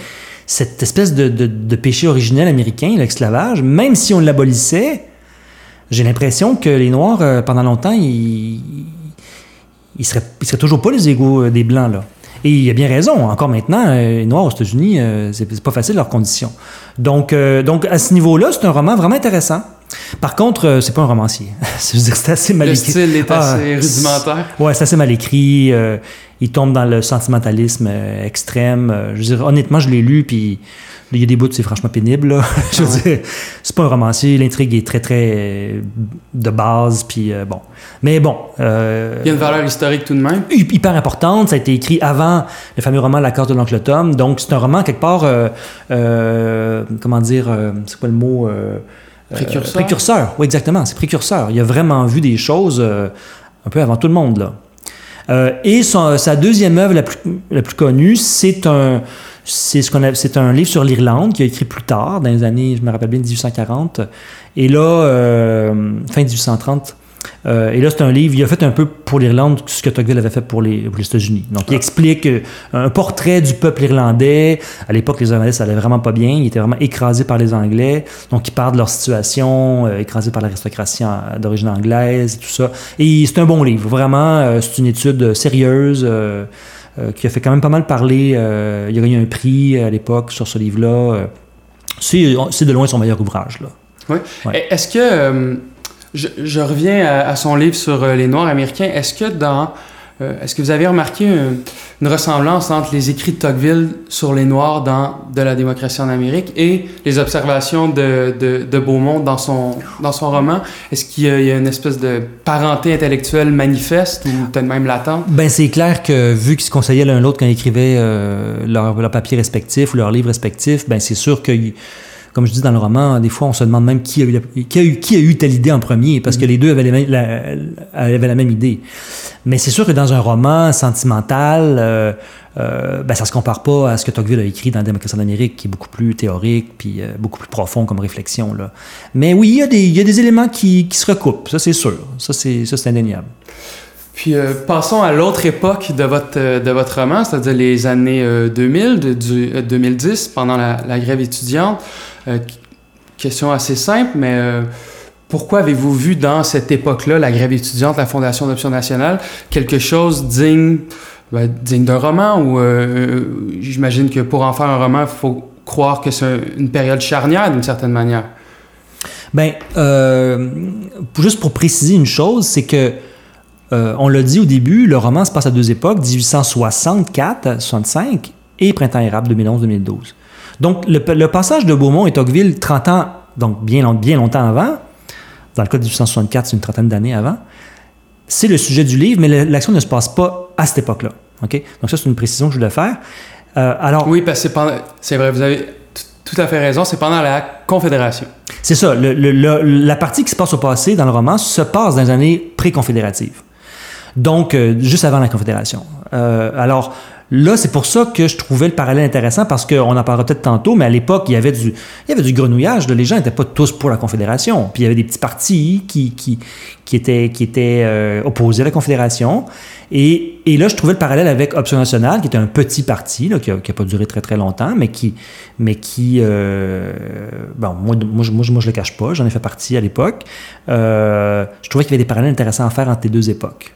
cette espèce de, péché originel américain, l'esclavage, même si on l'abolissait, j'ai l'impression que les Noirs, euh, pendant longtemps, ils, ils, seraient, toujours pas les égaux des Blancs, là. Et il a bien raison. Encore maintenant, les Noirs aux États-Unis, c'est pas facile leurs conditions. Donc, donc à ce niveau-là, c'est un roman vraiment intéressant. Par contre, c'est pas un romancier. c'est assez mal écrit. Le style est ah, assez rudimentaire. Ouais, c'est assez mal écrit. il tombe dans le sentimentalisme extrême. je veux dire, honnêtement, je l'ai lu, puis il y a des bouts, c'est franchement pénible. Je veux ah dire, c'est pas un romancier. L'intrigue est très, très euh, de base. Puis euh, bon. Mais bon. Euh, il y a une valeur historique tout de même. Hyper importante. Ça a été écrit avant le fameux roman La carte de l'oncle Tom. Donc, c'est un roman, quelque part, comment dire, c'est quoi le mot Précurseur. précurseur. Oui, exactement. C'est précurseur. Il a vraiment vu des choses un peu avant tout le monde, là. et sa deuxième œuvre la plus, la plus connue, c'est un c'est ce qu'on c'est un livre sur l'Irlande qu'il a écrit plus tard, dans les années, je me rappelle bien, 1840. Et là, euh, fin 1830. Euh, et là, c'est un livre, il a fait un peu pour l'Irlande ce que Tocqueville avait fait pour les, États-Unis. Donc, il explique euh, un portrait du peuple irlandais. À l'époque, les Irlandais, ça allait vraiment pas bien. Ils étaient vraiment écrasés par les Anglais. Donc, il parle de leur situation, écrasés par l'aristocratie d'origine anglaise et tout ça. Et c'est un bon livre, vraiment. c'est une étude sérieuse. Euh, qui a fait quand même pas mal parler. Euh, il a gagné un prix à l'époque sur ce livre-là. Euh, c'est de loin son meilleur ouvrage. Là. Oui. Est-ce que. Je, reviens à, son livre sur les Noirs américains. Est-ce que dans euh, est-ce que vous avez remarqué une, ressemblance entre les écrits de Tocqueville sur les Noirs dans De la démocratie en Amérique et les observations de, de, Beaumont dans son, dans son roman? Est-ce qu'il y, a une espèce de parenté intellectuelle manifeste ou peut-être même latente? Ben, c'est clair que vu qu'ils se conseillaient l'un l'autre quand ils écrivaient euh, leurs leur papiers respectifs ou leurs livres respectifs, ben, c'est sûr que comme je dis dans le roman, des fois, on se demande même qui a eu, qui a eu, qui a eu telle idée en premier, parce que les deux avaient, les la, avaient la même idée. Mais c'est sûr que dans un roman sentimental, euh, euh, ben, ça se compare pas à ce que Tocqueville a écrit dans Démocratie en Amérique, qui est beaucoup plus théorique, puis euh, beaucoup plus profond comme réflexion. Là. Mais oui, il y, a des, il y a des éléments qui, qui se recoupent, ça c'est sûr. Ça c'est, ça, c'est indéniable. Puis euh, passons à l'autre époque de votre, euh, de votre roman, c'est-à-dire les années 2000, euh, de, du, 2010, pendant la, la grève étudiante. Question assez simple, mais pourquoi avez-vous vu dans cette époque-là, la grève étudiante, la Fondation d'option nationale, quelque chose digne, ben, digne d'un roman ou j'imagine que pour en faire un roman, il faut croire que c'est une période charnière d'une certaine manière? Ben, juste pour préciser une chose, c'est que euh, on l'a dit au début, le roman se passe à deux époques, 1864-65 et Printemps érable 2011-2012. Donc, le, passage de Beaumont et Tocqueville, 30 ans, donc bien, bien longtemps avant, dans le cas de 1864, c'est une trentaine d'années avant, c'est le sujet du livre, mais l'action ne se passe pas à cette époque-là. OK? Donc, ça, c'est une précision que je voulais faire. Euh, alors, oui, parce que c'est vrai, vous avez tout à fait raison, c'est pendant la Confédération. C'est ça. la partie qui se passe au passé dans le roman se passe dans les années pré-confédératives. Donc, euh, juste avant la Confédération. Euh, alors, Là, c'est pour ça que je trouvais le parallèle intéressant parce qu'on en parlera peut-être tantôt, mais à l'époque, il y avait du, il y avait du grenouillage. Les gens n'étaient pas tous pour la Confédération. Puis il y avait des petits partis qui, qui, étaient, euh, opposés à la Confédération. Et, et, là, je trouvais le parallèle avec Option Nationale, qui était un petit parti, qui n'a pas duré très très longtemps, mais qui, euh, bon, moi, moi, je ne le cache pas, j'en ai fait partie à l'époque. Euh, je trouvais qu'il y avait des parallèles intéressants à faire entre les deux époques.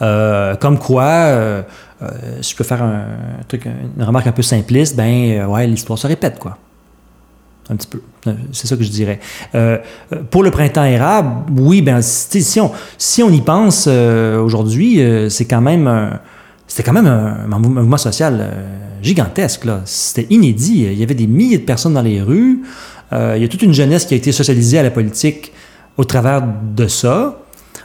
Comme quoi, euh, euh, si je peux faire un, une remarque un peu simpliste, ben ouais, l'histoire se répète, quoi. Un petit peu. C'est ça que je dirais. pour le printemps érable, oui, ben si on, si on y pense aujourd'hui, c'est quand même c'était quand même un, mouvement social gigantesque. C'était inédit. Il y avait des milliers de personnes dans les rues. il y a toute une jeunesse qui a été socialisée à la politique au travers de ça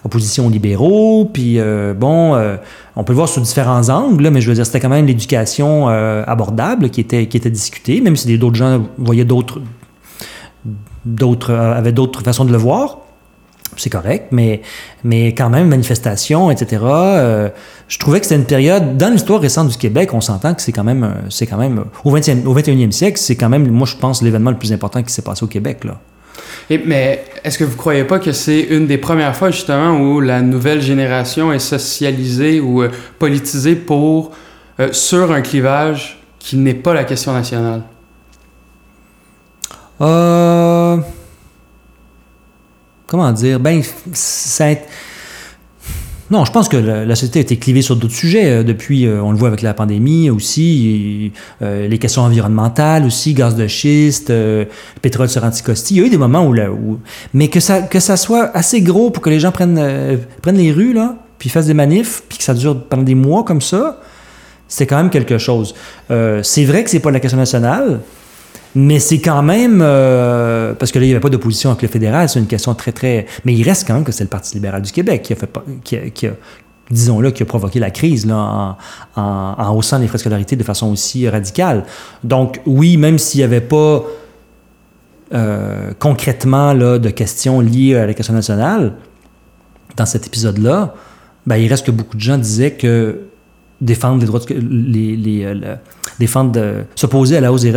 opposition aux libéraux, puis euh, bon, euh, on peut le voir sous différents angles, mais je veux dire, c'était quand même l'éducation euh, abordable qui était, qui était discutée, même si d'autres gens voyaient d'autres, d'autres, avaient d'autres façons de le voir. C'est correct, mais, mais quand même, manifestation, etc. je trouvais que c'était une période, dans l'histoire récente du Québec, on s'entend que c'est quand même, c'est quand même, au, 20e, au 21e siècle, c'est quand même, moi je pense, l'événement le plus important qui s'est passé au Québec, là mais est-ce que vous croyez pas que c'est une des premières fois justement où la nouvelle génération est socialisée ou euh, politisée pour euh, sur un clivage qui n'est pas la question nationale? Euh... Comment dire? Ben, ça, non, je pense que la, société a été clivée sur d'autres sujets euh, depuis, euh, on le voit avec la pandémie aussi, euh, les questions environnementales aussi, gaz de schiste, pétrole sur anticosti. Il y a eu des moments où, là, mais que ça, que ça soit assez gros pour que les gens prennent, prennent les rues, là, puis fassent des manifs, puis que ça dure pendant des mois comme ça, c'est quand même quelque chose. c'est vrai que c'est pas la question nationale, mais c'est quand même. Euh, parce que là, il n'y avait pas d'opposition avec le fédéral, c'est une question très, très. Mais il reste quand même que c'est le Parti libéral du Québec qui a fait. Qui a, disons-le, qui a provoqué la crise là, en, haussant les frais de scolarité de façon aussi radicale. Donc, oui, même s'il n'y avait pas euh, concrètement là, de questions liées à la question nationale, dans cet épisode-là, ben, il reste que beaucoup de gens disaient que défendre les droits de, les, les, euh, s'opposer à la hausse des,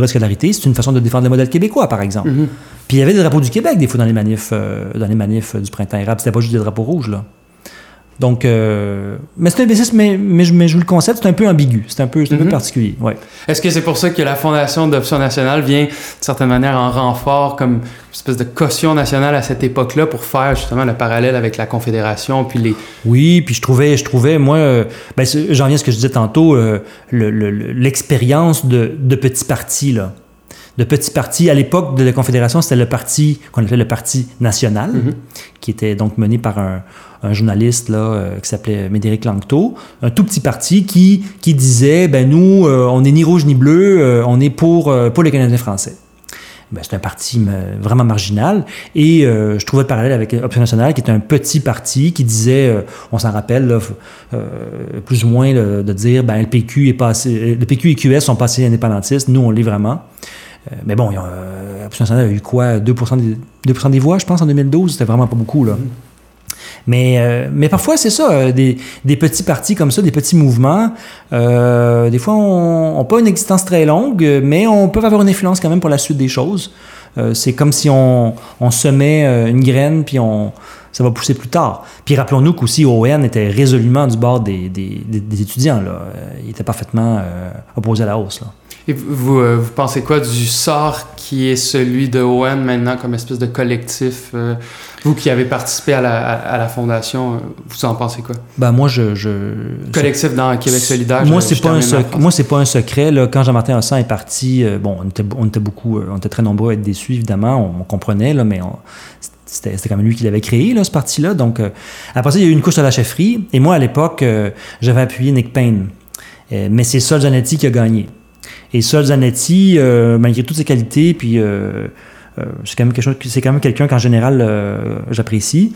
des scolarité, c'est une façon de défendre le modèle québécois, par exemple. Mm-hmm. Puis il y avait des drapeaux du Québec, des fois, dans les manifs, euh, dans les manifs du printemps érable. C'était pas juste des drapeaux rouges, là. Donc, euh, mais c'est un mais, mais, mais, je vous le concept, c'est un peu ambigu, c'est un peu, un peu mhm. particulier. Ouais. Est-ce que c'est pour ça que la Fondation d'Option nationale vient, de certaine manière, en renfort, comme une espèce de caution nationale à cette époque-là pour faire justement le parallèle avec la Confédération, puis les... Oui, puis je trouvais, je trouvais moi, euh, ben, j'en viens à ce que je disais tantôt, euh, l'expérience de, de petits partis, là de petits partis. À l'époque de la Confédération, c'était le parti qu'on appelait le Parti national, mhm. qui était donc mené par un, un journaliste là, euh, qui s'appelait Médéric Langto, un tout petit parti qui, qui disait ben nous, euh, on n'est ni rouge ni bleu, euh, on est pour, pour les Canadiens français. Ben, c'est un parti vraiment marginal. Et je trouvais le parallèle avec Option nationale, qui est un petit parti qui disait, on s'en rappelle, plus ou moins de dire, ben, le PQ, est passé, le PQ et QS sont passés indépendantistes, nous, on l'est vraiment. Mais bon, Option nationale a eu quoi? 2 des, 2 des voix, je pense, en 2012. C'était vraiment pas beaucoup. Là. Mm. Mais, euh, mais parfois, c'est ça, euh, des, des, petits partis comme ça, des petits mouvements. Euh, des fois, on n'a pas une existence très longue, mais on peut avoir une influence quand même pour la suite des choses. Euh, c'est comme si on, on semait une graine, puis on, ça va pousser plus tard. Puis rappelons-nous qu'aussi ON était résolument du bord des, des, des, étudiants. Là. Il était parfaitement opposé à la hausse. Là. Et vous, vous pensez quoi du sort qui est celui de ON maintenant comme espèce de collectif vous qui avez participé à la, à, la fondation, euh, vous en pensez quoi? Ben moi, je... je Collectif dans Québec solidaire. Moi, c'est pas, un moi, c'est pas un secret. Là. Quand Jean-Martin Hossan est parti, euh, bon, on était, on était, beaucoup, euh, on était très nombreux à être déçus, évidemment. On, comprenait, là, mais c'était, c'était quand même lui qui l'avait créé, là, ce parti-là. Donc, après ça, il y a eu une couche à la chefferie. Et moi, à l'époque, j'avais appuyé Nick Payne. mais c'est Sol Zanetti qui a gagné. Et Sol Zanetti, malgré toutes ses qualités, puis euh, c'est quand même quelque chose, c'est quand même quelqu'un qu'en général euh, j'apprécie.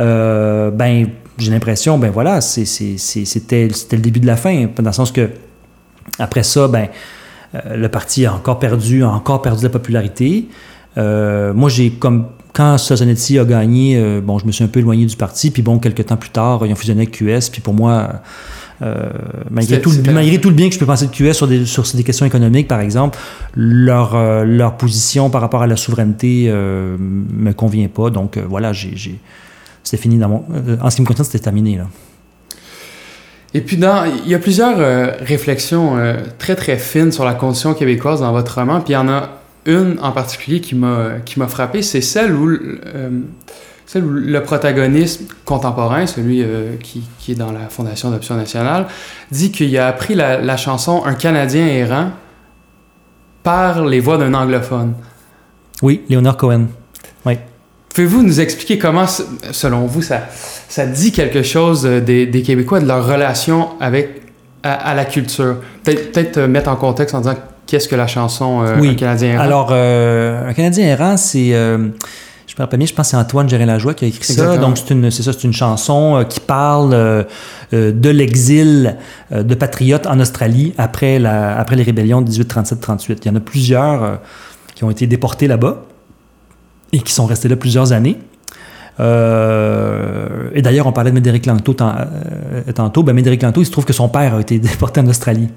Euh, ben, j'ai l'impression, ben voilà, c'était le début de la fin, dans le sens que après ça, ben le parti a encore perdu, a encore perdu la popularité. moi, j'ai comme quand Sosanetti a gagné, bon, je me suis un peu éloigné du parti, puis bon, quelques temps plus tard, ils ont fusionné avec QS, puis pour moi, malgré, tout, malgré tout le bien que je peux penser de QS sur des, sur des questions économiques, par exemple, leur, leur position par rapport à la souveraineté ne me convient pas. Donc voilà, j'ai, c'était fini dans mon. en ce qui me concerne, c'était terminé. Là. Et puis, dans, il y a plusieurs euh, réflexions euh, très, très fines sur la condition québécoise dans votre roman. Puis il y en a une en particulier qui m'a, qui m'a frappé. C'est celle où, euh, le protagoniste contemporain, celui qui, qui, est dans la Fondation d'Option nationale, dit qu'il a appris la, la, chanson Un Canadien errant par les voix d'un anglophone. Oui, Léonard Cohen. Oui. Pouvez-vous nous expliquer comment, selon vous, ça, ça dit quelque chose euh, des, des Québécois, de leur relation avec, à, la culture? Peut-être peut mettre en contexte en disant qu'est-ce que la chanson euh, Un Canadien errant? Alors, euh, Un Canadien errant, c'est... je bien, pense que c'est Antoine Gérin-Lajoie qui a écrit ça. Donc, c'est une, c'est ça, c'est une chanson qui parle de l'exil de patriotes en Australie après, la, après les rébellions de 1837-38. Il y en a plusieurs qui ont été déportés là-bas et qui sont restés là plusieurs années. Euh, et d'ailleurs, on parlait de Médéric Lanto euh, tantôt. Ben, Médéric Lanto, il se trouve que son père a été déporté en Australie.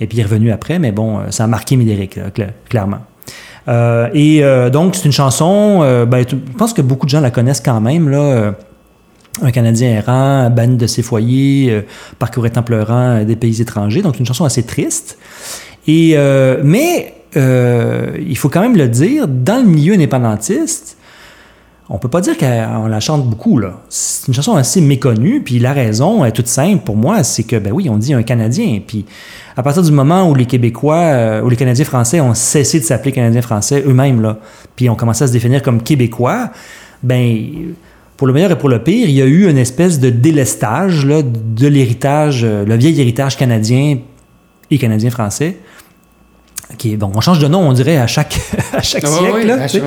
Et puis il est revenu après, mais bon, euh, ça a marqué Médéric, clairement. Et donc, c'est une chanson, ben, je pense que beaucoup de gens la connaissent quand même, là. un Canadien errant, banni de ses foyers, parcourait en pleurant des pays étrangers. Donc, une chanson assez triste. Et, mais euh, il faut quand même le dire, dans le milieu indépendantiste, on peut pas dire qu'on la chante beaucoup. C'est une chanson assez méconnue, puis la raison est toute simple pour moi, c'est que, ben oui, on dit un Canadien. Puis à partir du moment où les Québécois, euh, où les Canadiens français ont cessé de s'appeler Canadiens français eux-mêmes, là, puis ont commencé à se définir comme Québécois, ben pour le meilleur et pour le pire, il y a eu une espèce de délestage de l'héritage, euh, le vieil héritage canadien et on change de nom, on dirait, à chaque, à chaque siècle. à, chaque,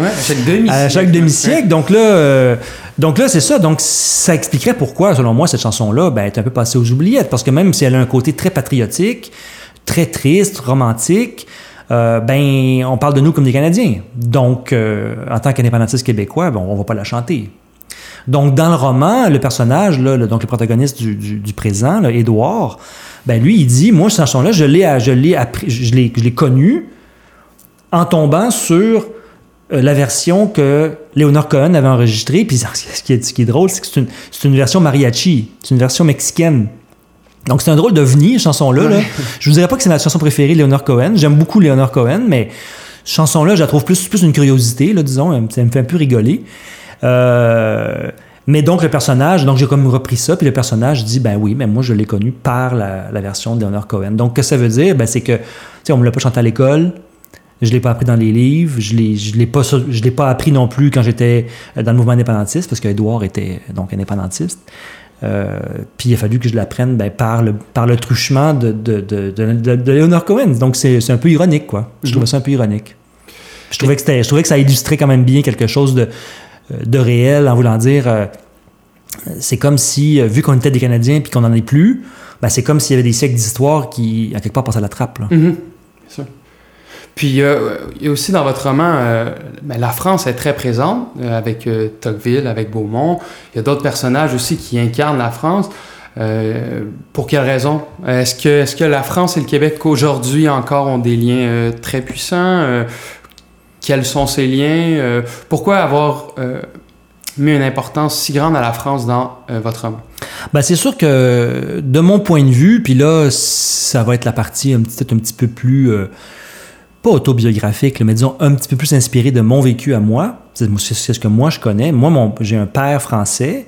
demi-siècle. À chaque demi-siècle. Donc là, euh, donc là c'est ça. Donc ça expliquerait pourquoi, selon moi, cette chanson-là ben, est un peu passée aux oubliettes. Parce que même si elle a un côté très patriotique, très triste, romantique, euh, ben, on parle de nous comme des Canadiens. Donc, euh, en tant qu'indépendantiste québécois, ben, on ne va pas la chanter. Donc, dans le roman, le personnage, là, donc le protagoniste du, du, présent, là, Édouard, ben lui, il dit, moi, cette chanson-là, je l'ai, je l'ai appris, je l'ai, je l'ai connue en tombant sur euh, la version que Léonard Cohen avait enregistrée. Puis ce qui est, ce qui est drôle, c'est que c'est une, c'est une, version mariachi, c'est une version mexicaine. Donc c'est un drôle de venir, chanson-là. Là. Je vous dirais pas que c'est ma chanson préférée de Léonard Cohen. J'aime beaucoup Léonard Cohen, mais cette chanson-là, je la trouve plus, plus une curiosité, là, disons. Ça me fait un peu rigoler. Euh, mais donc, le personnage, donc j'ai comme repris ça, puis le personnage dit, ben oui, mais moi, je l'ai connu par la, version de Leonard Cohen. Donc, que ça veut dire? Ben, c'est que, tu sais, on me l'a pas chanté à l'école, je l'ai pas appris dans les livres, je l'ai, je l'ai pas, je l'ai pas appris non plus quand j'étais dans le mouvement indépendantiste, parce qu'Edouard était donc indépendantiste. Euh, puis il a fallu que je l'apprenne ben, par, le, par le truchement de, de, de, de, Leonard Cohen. Donc c'est, c'est un peu ironique, quoi. Je trouvais ça un peu ironique. Je trouvais, que je trouvais que ça illustrait quand même bien quelque chose de, euh, de réel en voulant dire euh, c'est comme si, euh, vu qu'on était des Canadiens puis qu'on n'en est plus, ben c'est comme s'il y avait des siècles d'histoire qui, à quelque part, passaient à la trappe. Mm-hmm. Puis il y, a aussi dans votre roman, ben, la France est très présente avec Tocqueville, avec Beaumont. Il y a d'autres personnages aussi qui incarnent la France. pour quelles raisons? Est-ce que, est -ce que la France et le Québec aujourd'hui encore ont des liens très puissants? Quels sont ces liens, euh, pourquoi avoir euh, mis une importance si grande à la France dans euh, votre roman? Ben, c'est sûr que de mon point de vue, puis là, ça va être la partie peut-être un petit peu plus, pas autobiographique, mais disons un petit peu plus inspiré de mon vécu à moi. C'est, ce que moi je connais. Moi, j'ai un père français.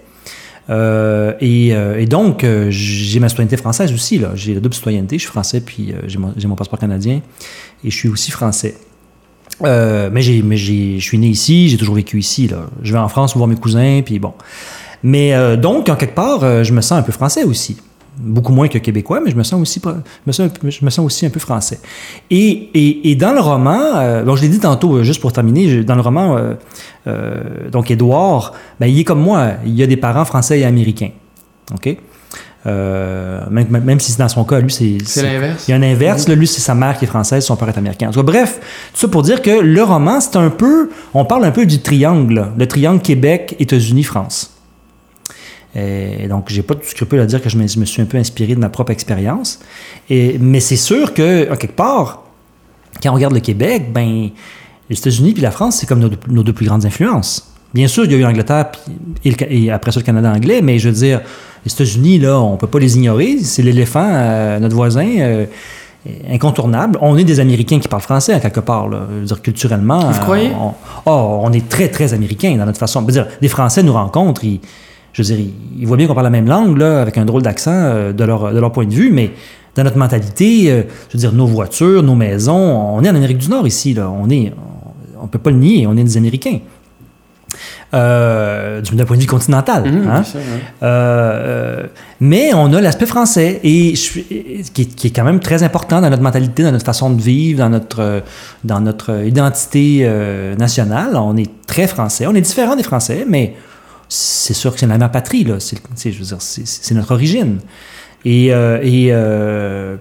et, donc, j'ai ma citoyenneté française aussi. J'ai la double citoyenneté. Je suis français, puis j'ai mon passeport canadien. Et je suis aussi français. Euh, mais j'ai, mais je suis né ici, j'ai toujours vécu ici. Là. Je vais en France voir mes cousins, puis bon. Mais euh, donc, en quelque part, euh, je me sens un peu français aussi. Beaucoup moins que québécois, mais je me sens aussi, je me sens, je me sens aussi un peu français. Et, et, et dans le roman, bon, je l'ai dit tantôt, juste pour terminer, dans le roman, donc Édouard, ben, il est comme moi, il a des parents français et américains. OK? Euh, même, même, si c'est dans son cas, lui, c'est. C'est l'inverse. Il y a un inverse. Là, lui, c'est sa mère qui est française, son père est américain. bref, tout ça pour dire que le roman, c'est un peu. On parle un peu du triangle, le triangle Québec, États-Unis, France. Et donc, j'ai pas de scrupule à dire que je me, suis un peu inspiré de ma propre expérience. Mais c'est sûr que, quelque part, quand on regarde le Québec, ben, les États-Unis puis la France, c'est comme nos, nos, deux plus grandes influences. Bien sûr, il y a eu l'Angleterre et, après ça le Canada anglais, mais je veux dire, les États-Unis, là, on peut pas les ignorer. C'est l'éléphant, euh, notre voisin. Euh, incontournable. On est des Américains qui parlent français, à quelque part. Là. Je veux dire, culturellement. Vous croyez? On, oh, on est très, très Américains dans notre façon. Je veux dire, les Français nous rencontrent, ils, je veux dire, ils, voient bien qu'on parle la même langue, là, avec un drôle d'accent euh, de, leur, de leur point de vue, mais dans notre mentalité, je veux dire, nos voitures, nos maisons, on est en Amérique du Nord ici, là. On est, on, ne peut pas le nier, on est des Américains. Euh, d'un point de vue continental. Mhm, hein. euh, euh, mais on a l'aspect français, et qui, est, quand même très important dans notre mentalité, dans notre façon de vivre, dans notre, dans notre identité nationale. On est très français. On est différent des Français, mais c'est sûr que c'est la mère patrie, là. C'est, je veux dire, c'est, notre origine. Et, et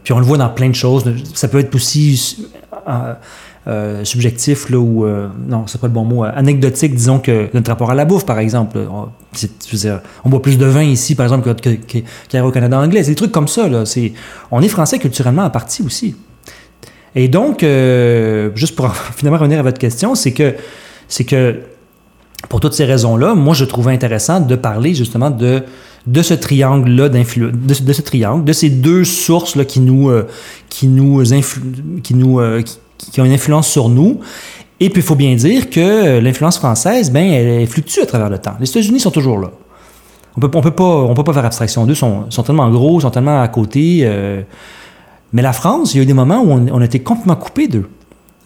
puis on le voit dans plein de choses. Ça peut être aussi euh, subjectif, là, ou, euh, non, c'est pas le bon mot, euh, anecdotique, disons, que notre rapport à la bouffe, par exemple. On, on boit plus de vin ici, par exemple, qu'au que, au Canada anglais. C'est des trucs comme ça, là. C'est, on est français culturellement à partie aussi. Et donc, juste pour finalement revenir à votre question, c'est que, c'est que, pour toutes ces raisons-là, moi, je trouvais intéressant de parler justement de de ce triangle-là d'influence, de, ce triangle, de ces deux sources là qui nous, qui nous, qui nous, ont une influence sur nous. Et puis, il faut bien dire que l'influence française, ben, elle, fluctue à travers le temps. Les États-Unis sont toujours là. On peut, on peut pas, on peut pas faire abstraction d'eux. Ils sont, sont, tellement gros, ils sont tellement à côté. Euh. mais la France, il y a eu des moments où on, on a été complètement coupé d'eux.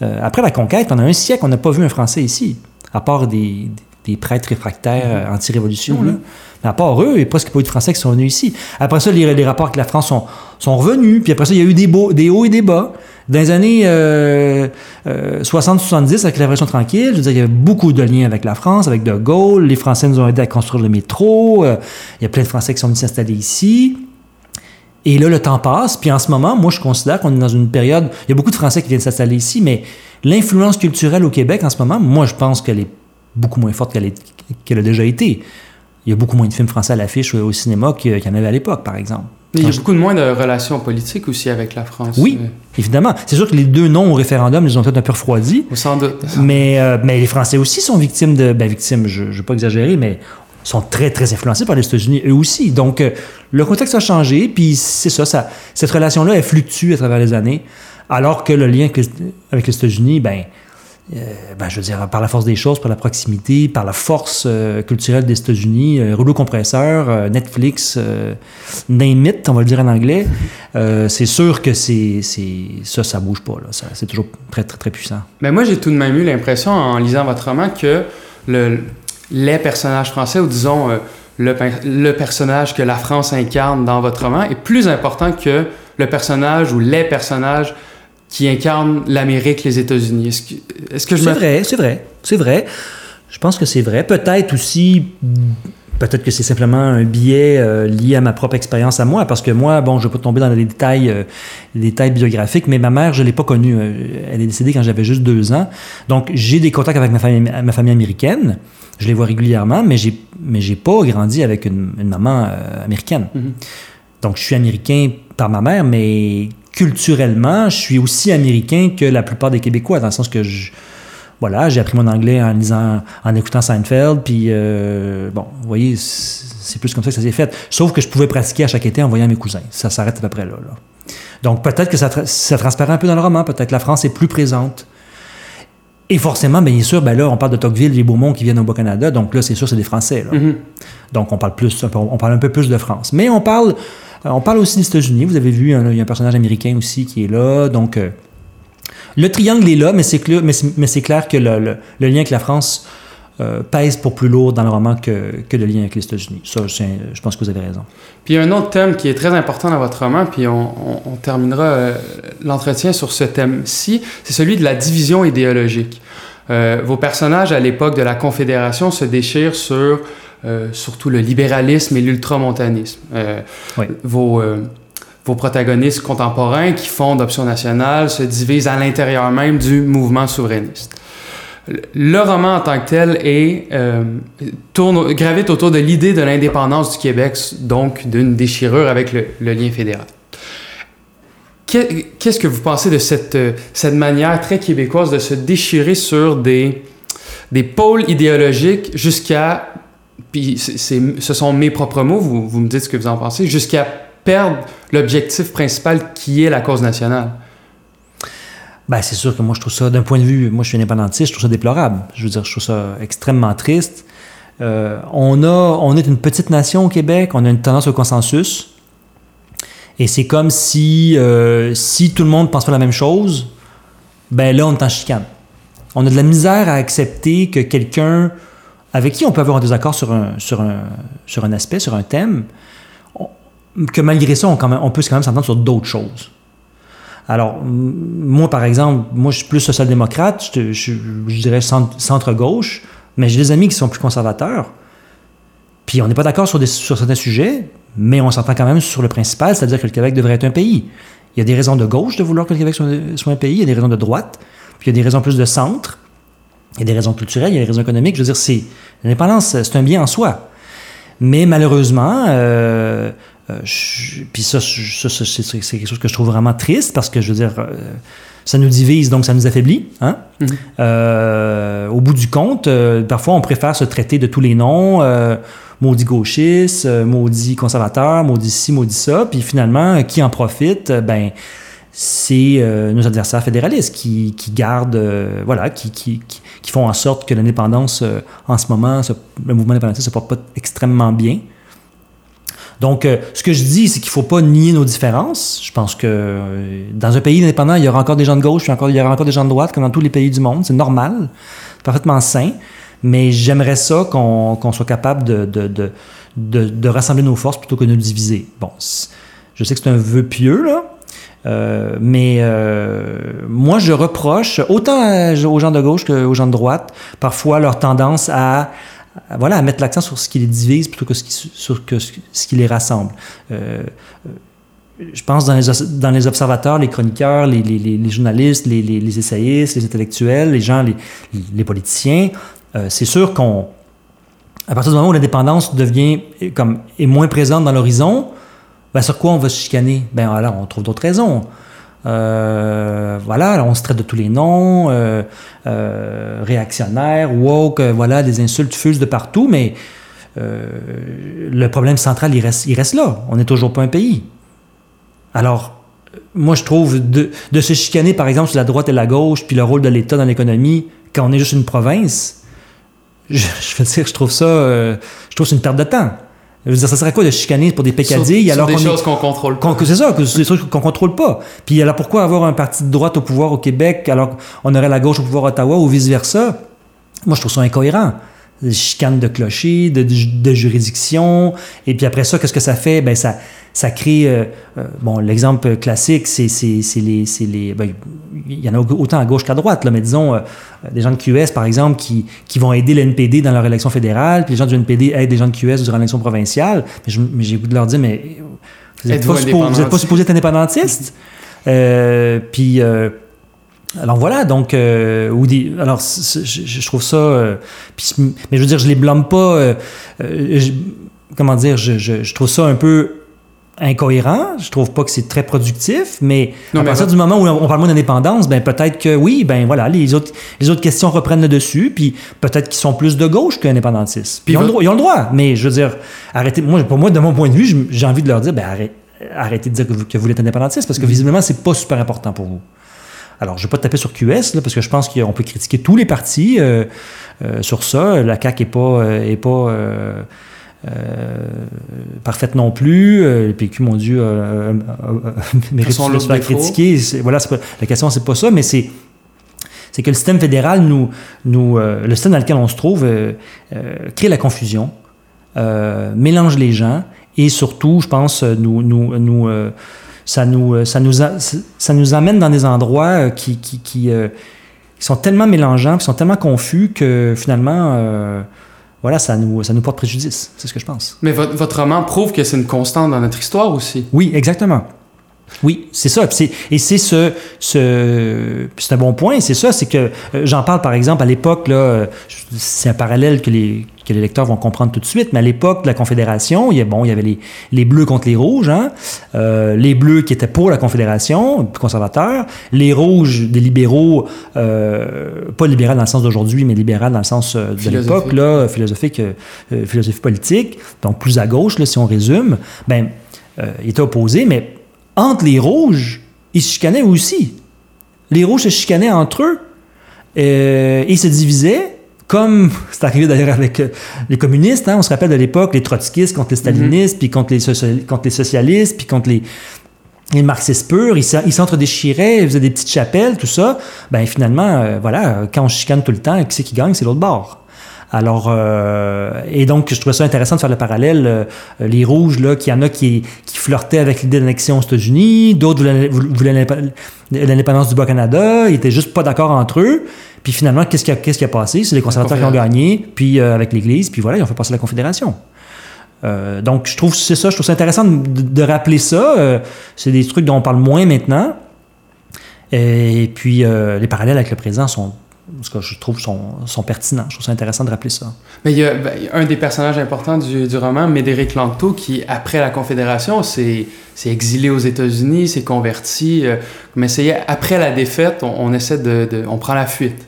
Euh, après la conquête, pendant un siècle, on n'a pas vu un Français ici, à part des, des prêtres réfractaires mm-hmm. anti-révolution. Mm-hmm. Mais à part eux, il n'y a presque pas eu de Français qui sont venus ici. Après ça, les, les rapports avec la France sont, sont, revenus. Puis après ça, il y a eu des, hauts et des bas. Dans les années 60-70, euh, euh, avec la Révolution tranquille, je veux dire, il y avait beaucoup de liens avec la France, avec De Gaulle. Les Français nous ont aidés à construire le métro. Euh, il y a plein de Français qui sont venus s'installer ici. Et là, le temps passe. Puis en ce moment, moi, je considère qu'on est dans une période. Il y a beaucoup de Français qui viennent s'installer ici, mais l'influence culturelle au Québec en ce moment, moi, je pense qu'elle est beaucoup moins forte qu'elle a déjà été. Il y a beaucoup moins de films français à l'affiche au cinéma qu'il y en avait à l'époque, par exemple. Il y a beaucoup de moins de relations politiques aussi avec la France. Oui, évidemment. C'est sûr que les deux noms au référendum, ils ont peut-être un peu refroidi. Sans doute. Mais, euh, mais les Français aussi sont victimes de... Ben, victimes, je ne vais pas exagérer, mais sont très, très influencés par les États-Unis, eux aussi. Donc, euh, le contexte a changé, puis c'est ça, ça, cette relation-là, elle fluctue à travers les années, alors que le lien avec les États-Unis, ben, euh, ben, je veux dire, par la force des choses, par la proximité, par la force euh, culturelle des États-Unis, euh, rouleau compresseur, Netflix, name it, on va le dire en anglais, c'est sûr que c'est, ça, ça bouge pas. C'est toujours très, très, très puissant. Mais moi, j'ai tout de même eu l'impression, en lisant votre roman, que le, les personnages français, ou disons le, le personnage que la France incarne dans votre roman, est plus important que le personnage ou les personnages qui incarne l'Amérique, les États-Unis. Est-ce que, est que je C'est vrai, c'est vrai, c'est vrai. Je pense que c'est vrai. Peut-être aussi, peut-être que c'est simplement un biais euh, lié à ma propre expérience à moi, parce que moi, bon, je ne vais pas tomber dans les détails, euh, les détails biographiques, mais ma mère, je ne l'ai pas connue. Euh, elle est décédée quand j'avais juste deux ans. Donc, j'ai des contacts avec ma famille, ma famille américaine. Je les vois régulièrement, mais j'ai, mais j'ai pas grandi avec une, maman américaine. Mm-hmm. Donc, je suis américain par ma mère, mais culturellement, je suis aussi américain que la plupart des Québécois, dans le sens que je, voilà, j'ai appris mon anglais en lisant, en écoutant Seinfeld, puis euh, bon, vous voyez, c'est plus comme ça que ça s'est fait. Sauf que je pouvais pratiquer à chaque été en voyant mes cousins. Ça s'arrête à peu près là. Donc peut-être que ça, ça transparaît un peu dans le roman, peut-être que la France est plus présente. Et forcément, bien sûr, ben là, on parle de Tocqueville, les Beaumont qui viennent au Bas-Canada, donc là, c'est sûr, c'est des Français. Mm-hmm. Donc on parle, plus, on parle un peu plus de France. Mais on parle on parle aussi des États-Unis. Vous avez vu, il y a un personnage américain aussi qui est là. Donc, euh, le triangle est là, mais c'est clair, mais c'est clair que le, lien avec la France euh, pèse pour plus lourd dans le roman que, le lien avec les États-Unis. Ça, je pense que vous avez raison. Puis il y a un autre thème qui est très important dans votre roman, puis on, terminera l'entretien sur ce thème-ci, c'est celui de la division idéologique. vos personnages à l'époque de la Confédération se déchirent sur surtout le libéralisme et l'ultramontanisme. Oui. Vos, vos protagonistes contemporains qui font d'Option nationale se divisent à l'intérieur même du mouvement souverainiste. Le roman en tant que tel est, tourne, gravite autour de l'idée de l'indépendance du Québec, donc d'une déchirure avec le, le lien fédéral. Qu'est-ce que vous pensez de cette, euh, cette manière très québécoise de se déchirer sur des, des pôles idéologiques jusqu'à, puis ce sont mes propres mots, vous, me dites ce que vous en pensez, jusqu'à perdre l'objectif principal qui est la cause nationale? Ben, c'est sûr que moi, je trouve ça, d'un point de vue, moi, je suis indépendantiste, je trouve ça déplorable. Je veux dire, je trouve ça extrêmement triste. Euh, on, est une petite nation au Québec, on a une tendance au consensus. Et c'est comme si, euh, tout le monde pense pas la même chose, ben là, on est en chicane. On a de la misère à accepter que quelqu'un avec qui on peut avoir un désaccord sur un, sur un, sur un aspect, sur un thème, que malgré ça, on, quand même, on peut quand même s'entendre sur d'autres choses. Alors, moi, par exemple, moi, je suis plus social-démocrate, je, dirais centre-gauche, mais j'ai des amis qui sont plus conservateurs. Puis on n'est pas d'accord sur certains sujets, mais on s'entend quand même sur le principal, c'est-à-dire que le Québec devrait être un pays. Il y a des raisons de gauche de vouloir que le Québec soit, un pays, il y a des raisons de droite, puis il y a des raisons plus de centre, il y a des raisons culturelles, il y a des raisons économiques. Je veux dire, c'est l'indépendance, c'est un bien en soi. Mais malheureusement, euh, euh, puis ça, c'est quelque chose que je trouve vraiment triste parce que je veux dire, euh, ça nous divise, donc ça nous affaiblit. Hein? Mm-hmm. au bout du compte, parfois on préfère se traiter de tous les noms maudit gauchiste, euh, maudit conservateur, maudit ci, maudit ça. Puis finalement, qui en profite? Euh, ben, c'est euh, nos adversaires fédéralistes qui, qui gardent, voilà, qui, qui, qui, font en sorte que l'indépendance, en ce moment, le mouvement indépendantiste ne se porte pas extrêmement bien. Donc, ce que je dis, c'est qu'il ne faut pas nier nos différences. Je pense que dans un pays indépendant, il y aura encore des gens de gauche, puis encore, il y aura encore des gens de droite, comme dans tous les pays du monde. C'est normal, parfaitement sain. Mais j'aimerais ça qu'on soit capable de, de, de, de, rassembler nos forces plutôt que de nous diviser. Bon, je sais que c'est un vœu pieux, là. Euh, mais euh, moi, je reproche autant aux gens de gauche qu'aux gens de droite parfois leur tendance à, voilà, à mettre l'accent sur ce qui les divise plutôt que ce qui, sur que, ce qui les rassemble. Euh, je pense dans les, dans les observateurs, les chroniqueurs, les, les, journalistes, les, essayistes, les intellectuels, les gens, les, politiciens, c'est sûr qu'on, à partir du moment où l'indépendance devient comme est moins présente dans l'horizon, ben sur quoi on va se chicaner? Ben alors on trouve d'autres raisons. Euh, voilà, on se traite de tous les noms, euh, euh woke, voilà, des insultes fusent de partout, mais le problème central, il reste, là. On n'est toujours pas un pays. Alors, moi, je trouve de, se chicaner, par exemple, sur la droite et la gauche, puis le rôle de l'État dans l'économie, quand on est juste une province, je, veux dire, je trouve ça, euh, je trouve c'est une perte de temps. Je veux dire, ça serait quoi de chicaner pour des pécadilles sur, alors des choses qu'on contrôle pas. c'est ça, que c'est des choses qu'on contrôle pas. Puis alors pourquoi avoir un parti de droite au pouvoir au Québec alors qu'on aurait la gauche au pouvoir à Ottawa ou vice versa Moi, je trouve ça incohérent chicanes de clocher, de, de, juridiction. Et puis après ça, qu'est-ce que ça fait? Ben, ça, ça crée. Euh, euh, bon, l'exemple classique, c'est, c'est, c'est les. C'est les ben, il y en a autant à gauche qu'à droite, là, mais disons, euh, des gens de QS, par exemple, qui, qui vont aider le NPD dans leur élection fédérale, puis les gens du NPD aident des gens de QS durant l'élection provinciale. Mais, mais j'ai goût de leur dire, mais vous n'êtes pas, pas, supposé être indépendantiste? puis alors voilà, donc, euh, alors je, trouve ça, euh, mais je veux dire, je les blâme pas, euh, comment dire, je, je, trouve ça un peu incohérent, je trouve pas que c'est très productif, mais à partir du moment où on parle moins d'indépendance, ben peut-être que oui, ben voilà, les autres, les autres questions reprennent le dessus, puis peut-être qu'ils sont plus de gauche qu'indépendantistes. Puis ils ont, le droit, ils ont le droit, mais je veux dire, arrêtez, moi, pour moi, de mon point de vue, j'ai envie de leur dire, ben arrêtez, de dire que vous, que vous êtes indépendantiste, parce que mm-hmm. visiblement, c'est pas super important pour vous. Alors, je ne vais pas taper sur QS, là, parce que je pense qu'on peut critiquer tous les partis euh, euh, sur ça. La CAQ n'est pas, euh, est pas parfaite non plus. le PQ, mon Dieu, mérite de se faire critiquer. Voilà, la question, c'est pas ça, mais c'est c'est que le système fédéral nous, nous le système dans lequel on se trouve crée la confusion, mélange les gens et surtout, je pense, nous, nous, nous ça nous, euh, ça nous, ça nous amène dans des endroits euh, qui, qui, euh, qui, sont tellement mélangeants, qui sont tellement confus que finalement, voilà, ça nous, ça nous porte préjudice. C'est ce que je pense. Mais votre, votre roman prouve que c'est une constante dans notre histoire aussi. Oui, exactement. Oui, c'est ça. Et c'est ce, ce c'est un bon point. C'est ça, c'est que euh, j'en parle par exemple à l'époque là, c'est un parallèle que les que les lecteurs vont comprendre tout de suite. Mais à l'époque de la Confédération, il y, a, bon, il y avait les, les bleus contre les rouges, hein? euh, les bleus qui étaient pour la Confédération, conservateurs, les rouges des libéraux, euh, pas libéral dans le sens d'aujourd'hui, mais libéral dans le sens euh, de l'époque, là, philosophique, euh, philosophie politique, donc plus à gauche, là, si on résume. Ben, ils étaient opposés, mais entre les rouges, ils se chicanaient aussi. Les rouges se chicanaient entre eux. Euh, ils se divisaient, comme c'est arrivé d'ailleurs avec euh, les communistes. Hein, on se rappelle de l'époque, les trotskistes contre les stalinistes, puis contre les, contre les socialistes, puis contre les, les marxistes purs. Ils s'entre-déchiraient, ils faisaient des petites chapelles, tout ça. Ben finalement, euh, voilà, quand on chicane tout le temps, qui c'est qui gagne? C'est l'autre bord. Alors, euh, et donc, je trouvais ça intéressant de faire le parallèle. Euh, les rouges, là, qu'il y en a qui, qui flirtaient avec l'idée d'annexion aux États-Unis, d'autres voulaient, l'indépendance du Bas-Canada, ils étaient juste pas d'accord entre eux. Puis finalement, qu'est-ce qui a, qu'est-ce qui a passé? C'est les conservateurs qui ont gagné, puis euh, avec l'Église, puis voilà, ils ont fait passer la Confédération. Euh, donc, je trouve c'est ça, je trouve ça intéressant de, de rappeler ça. C'est des trucs dont on parle moins maintenant. Et puis, les parallèles avec le présent sont ce que je trouve sont, pertinents. Je trouve ça intéressant de rappeler ça. Mais il y a, ben, un des personnages importants du, du roman, Médéric Lanto, qui, après la Confédération, s'est exilé aux États-Unis, s'est converti. Euh, mais après la défaite, on, essaie de, On prend la fuite.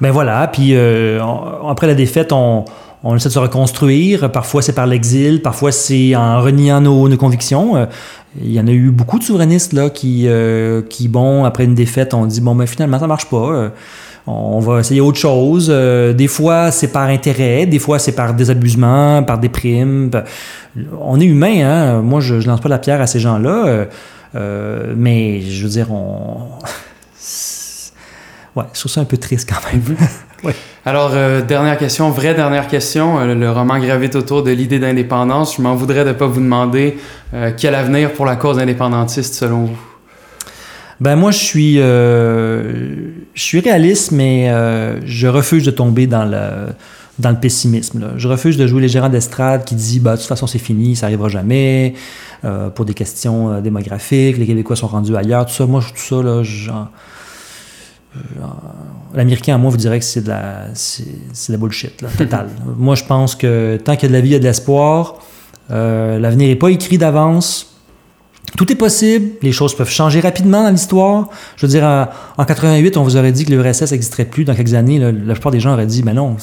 Ben voilà, puis euh, après la défaite, on, on essaie de se reconstruire. Parfois, c'est par l'exil, parfois, c'est en reniant nos, nos convictions. Euh, il y en a eu beaucoup de souverainistes là, qui, qui, bon, après une défaite, ont dit bon, ben finalement, ça marche pas on va essayer autre chose. Euh, des fois, c'est par intérêt, des fois, c'est par désabusement, par des primes. On est humain, hein? Moi, je, ne lance pas la pierre à ces gens-là. Euh, euh, mais je veux dire, on. ouais, je trouve ça un peu triste quand même. Alors, dernière question, vraie dernière question. le roman gravite autour de l'idée d'indépendance. Je m'en voudrais de ne pas vous demander quel avenir pour la cause indépendantiste selon vous? Ben moi, je suis, euh, je suis réaliste, mais euh, je refuse de tomber dans le, dans le pessimisme. Je refuse de jouer les gérants d'estrade qui disent bah, de toute façon, c'est fini, ça n'arrivera jamais, euh, pour des questions démographiques, les Québécois sont rendus ailleurs, tout ça. Moi, tout ça, là, L'Américain, à moi, vous dirait que c'est de la, c'est, de la bullshit, là, total. moi, je pense que tant qu'il y a de la vie, il y a de l'espoir. l'avenir n'est pas écrit d'avance tout est possible, les choses peuvent changer rapidement dans l'histoire. Je veux dire, en, 88, on vous aurait dit que l'URSS n'existerait plus dans quelques années. la plupart des gens auraient dit, ben non,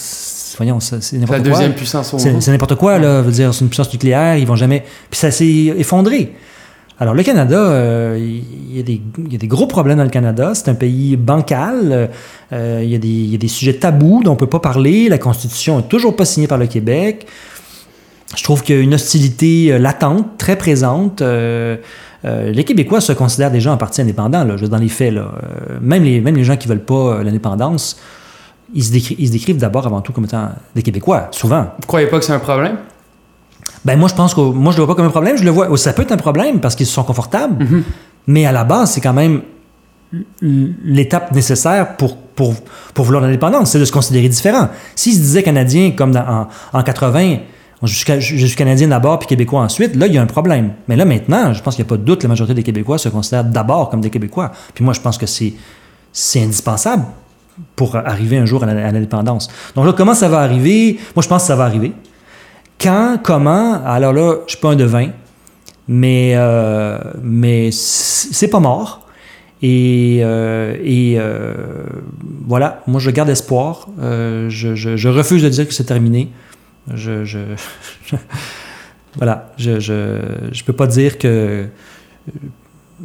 voyons, c'est n'importe quoi. La deuxième puissance au monde. C'est n'importe quoi, là. Veux dire, c'est une puissance nucléaire, ils vont jamais. Puis ça s'est effondré. Alors, le Canada, euh, il, y a des, gros problèmes dans le Canada. C'est un pays bancal. Euh, il, y a des, sujets tabous dont on ne peut pas parler. La Constitution n'est toujours pas signée par le Québec je trouve qu'il y a une hostilité euh, latente, très présente. Euh, euh, les Québécois se considèrent déjà en partie indépendants, là, dans les faits. Là. même, les, même les gens qui ne veulent pas l'indépendance, ils se, décrivent, ils se décrivent d'abord avant tout comme étant des Québécois, souvent. Vous croyez pas que c'est un problème? Ben moi, je pense que moi, je le vois pas comme un problème. Je le vois, ça peut être un problème parce qu'ils se sont confortables, mm-hmm. mais à la base, c'est quand même l'étape nécessaire pour, pour, pour vouloir l'indépendance, c'est de se considérer différent. S'ils se disaient canadiens comme en, en 80, je suis, Canadien d'abord puis Québécois ensuite. Là, il y a un problème. Mais là, maintenant, je pense qu'il n'y a pas de doute la majorité des Québécois se considèrent d'abord comme des Québécois. Puis moi, je pense que c'est, indispensable pour arriver un jour à l'indépendance. Donc là, comment ça va arriver? Moi, je pense que ça va arriver. Quand, comment? Alors là, je suis pas un devin, mais, euh, mais c'est pas mort. Et, euh, euh, voilà, moi, je garde espoir. je, je refuse de dire que c'est terminé. Je, je, voilà, je, je, peux pas dire que.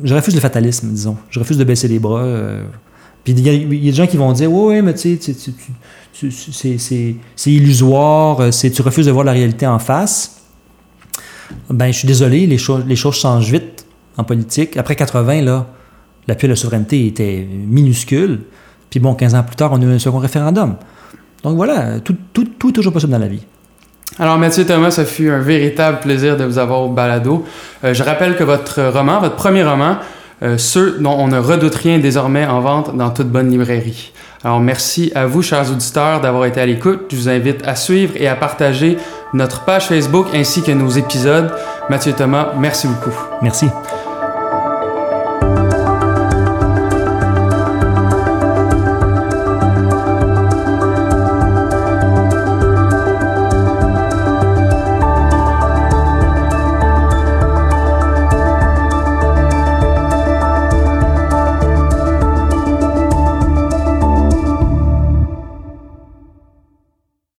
Je refuse le fatalisme, disons. Je refuse de baisser les bras. Euh. Puis il y, a des gens qui vont dire Ouais, ouais, mais tu sais, c'est illusoire, euh, tu refuses de voir la réalité en face. Ben, je suis désolé, les, choses les choses changent vite en politique. Après 80, là, l'appui à la souveraineté était minuscule. Puis bon, 15 ans plus tard, on a eu un second référendum. Donc voilà, tout, tout, tout est toujours possible dans la vie. Alors Mathieu Thomas, ça fut un véritable plaisir de vous avoir au balado. Euh, je rappelle que votre roman, votre premier roman, euh, ceux dont on ne redoute rien désormais en vente dans toute bonne librairie. Alors merci à vous, chers auditeurs, d'avoir été à l'écoute. Je vous invite à suivre et à partager notre page Facebook ainsi que nos épisodes. Mathieu Thomas, merci beaucoup. Merci.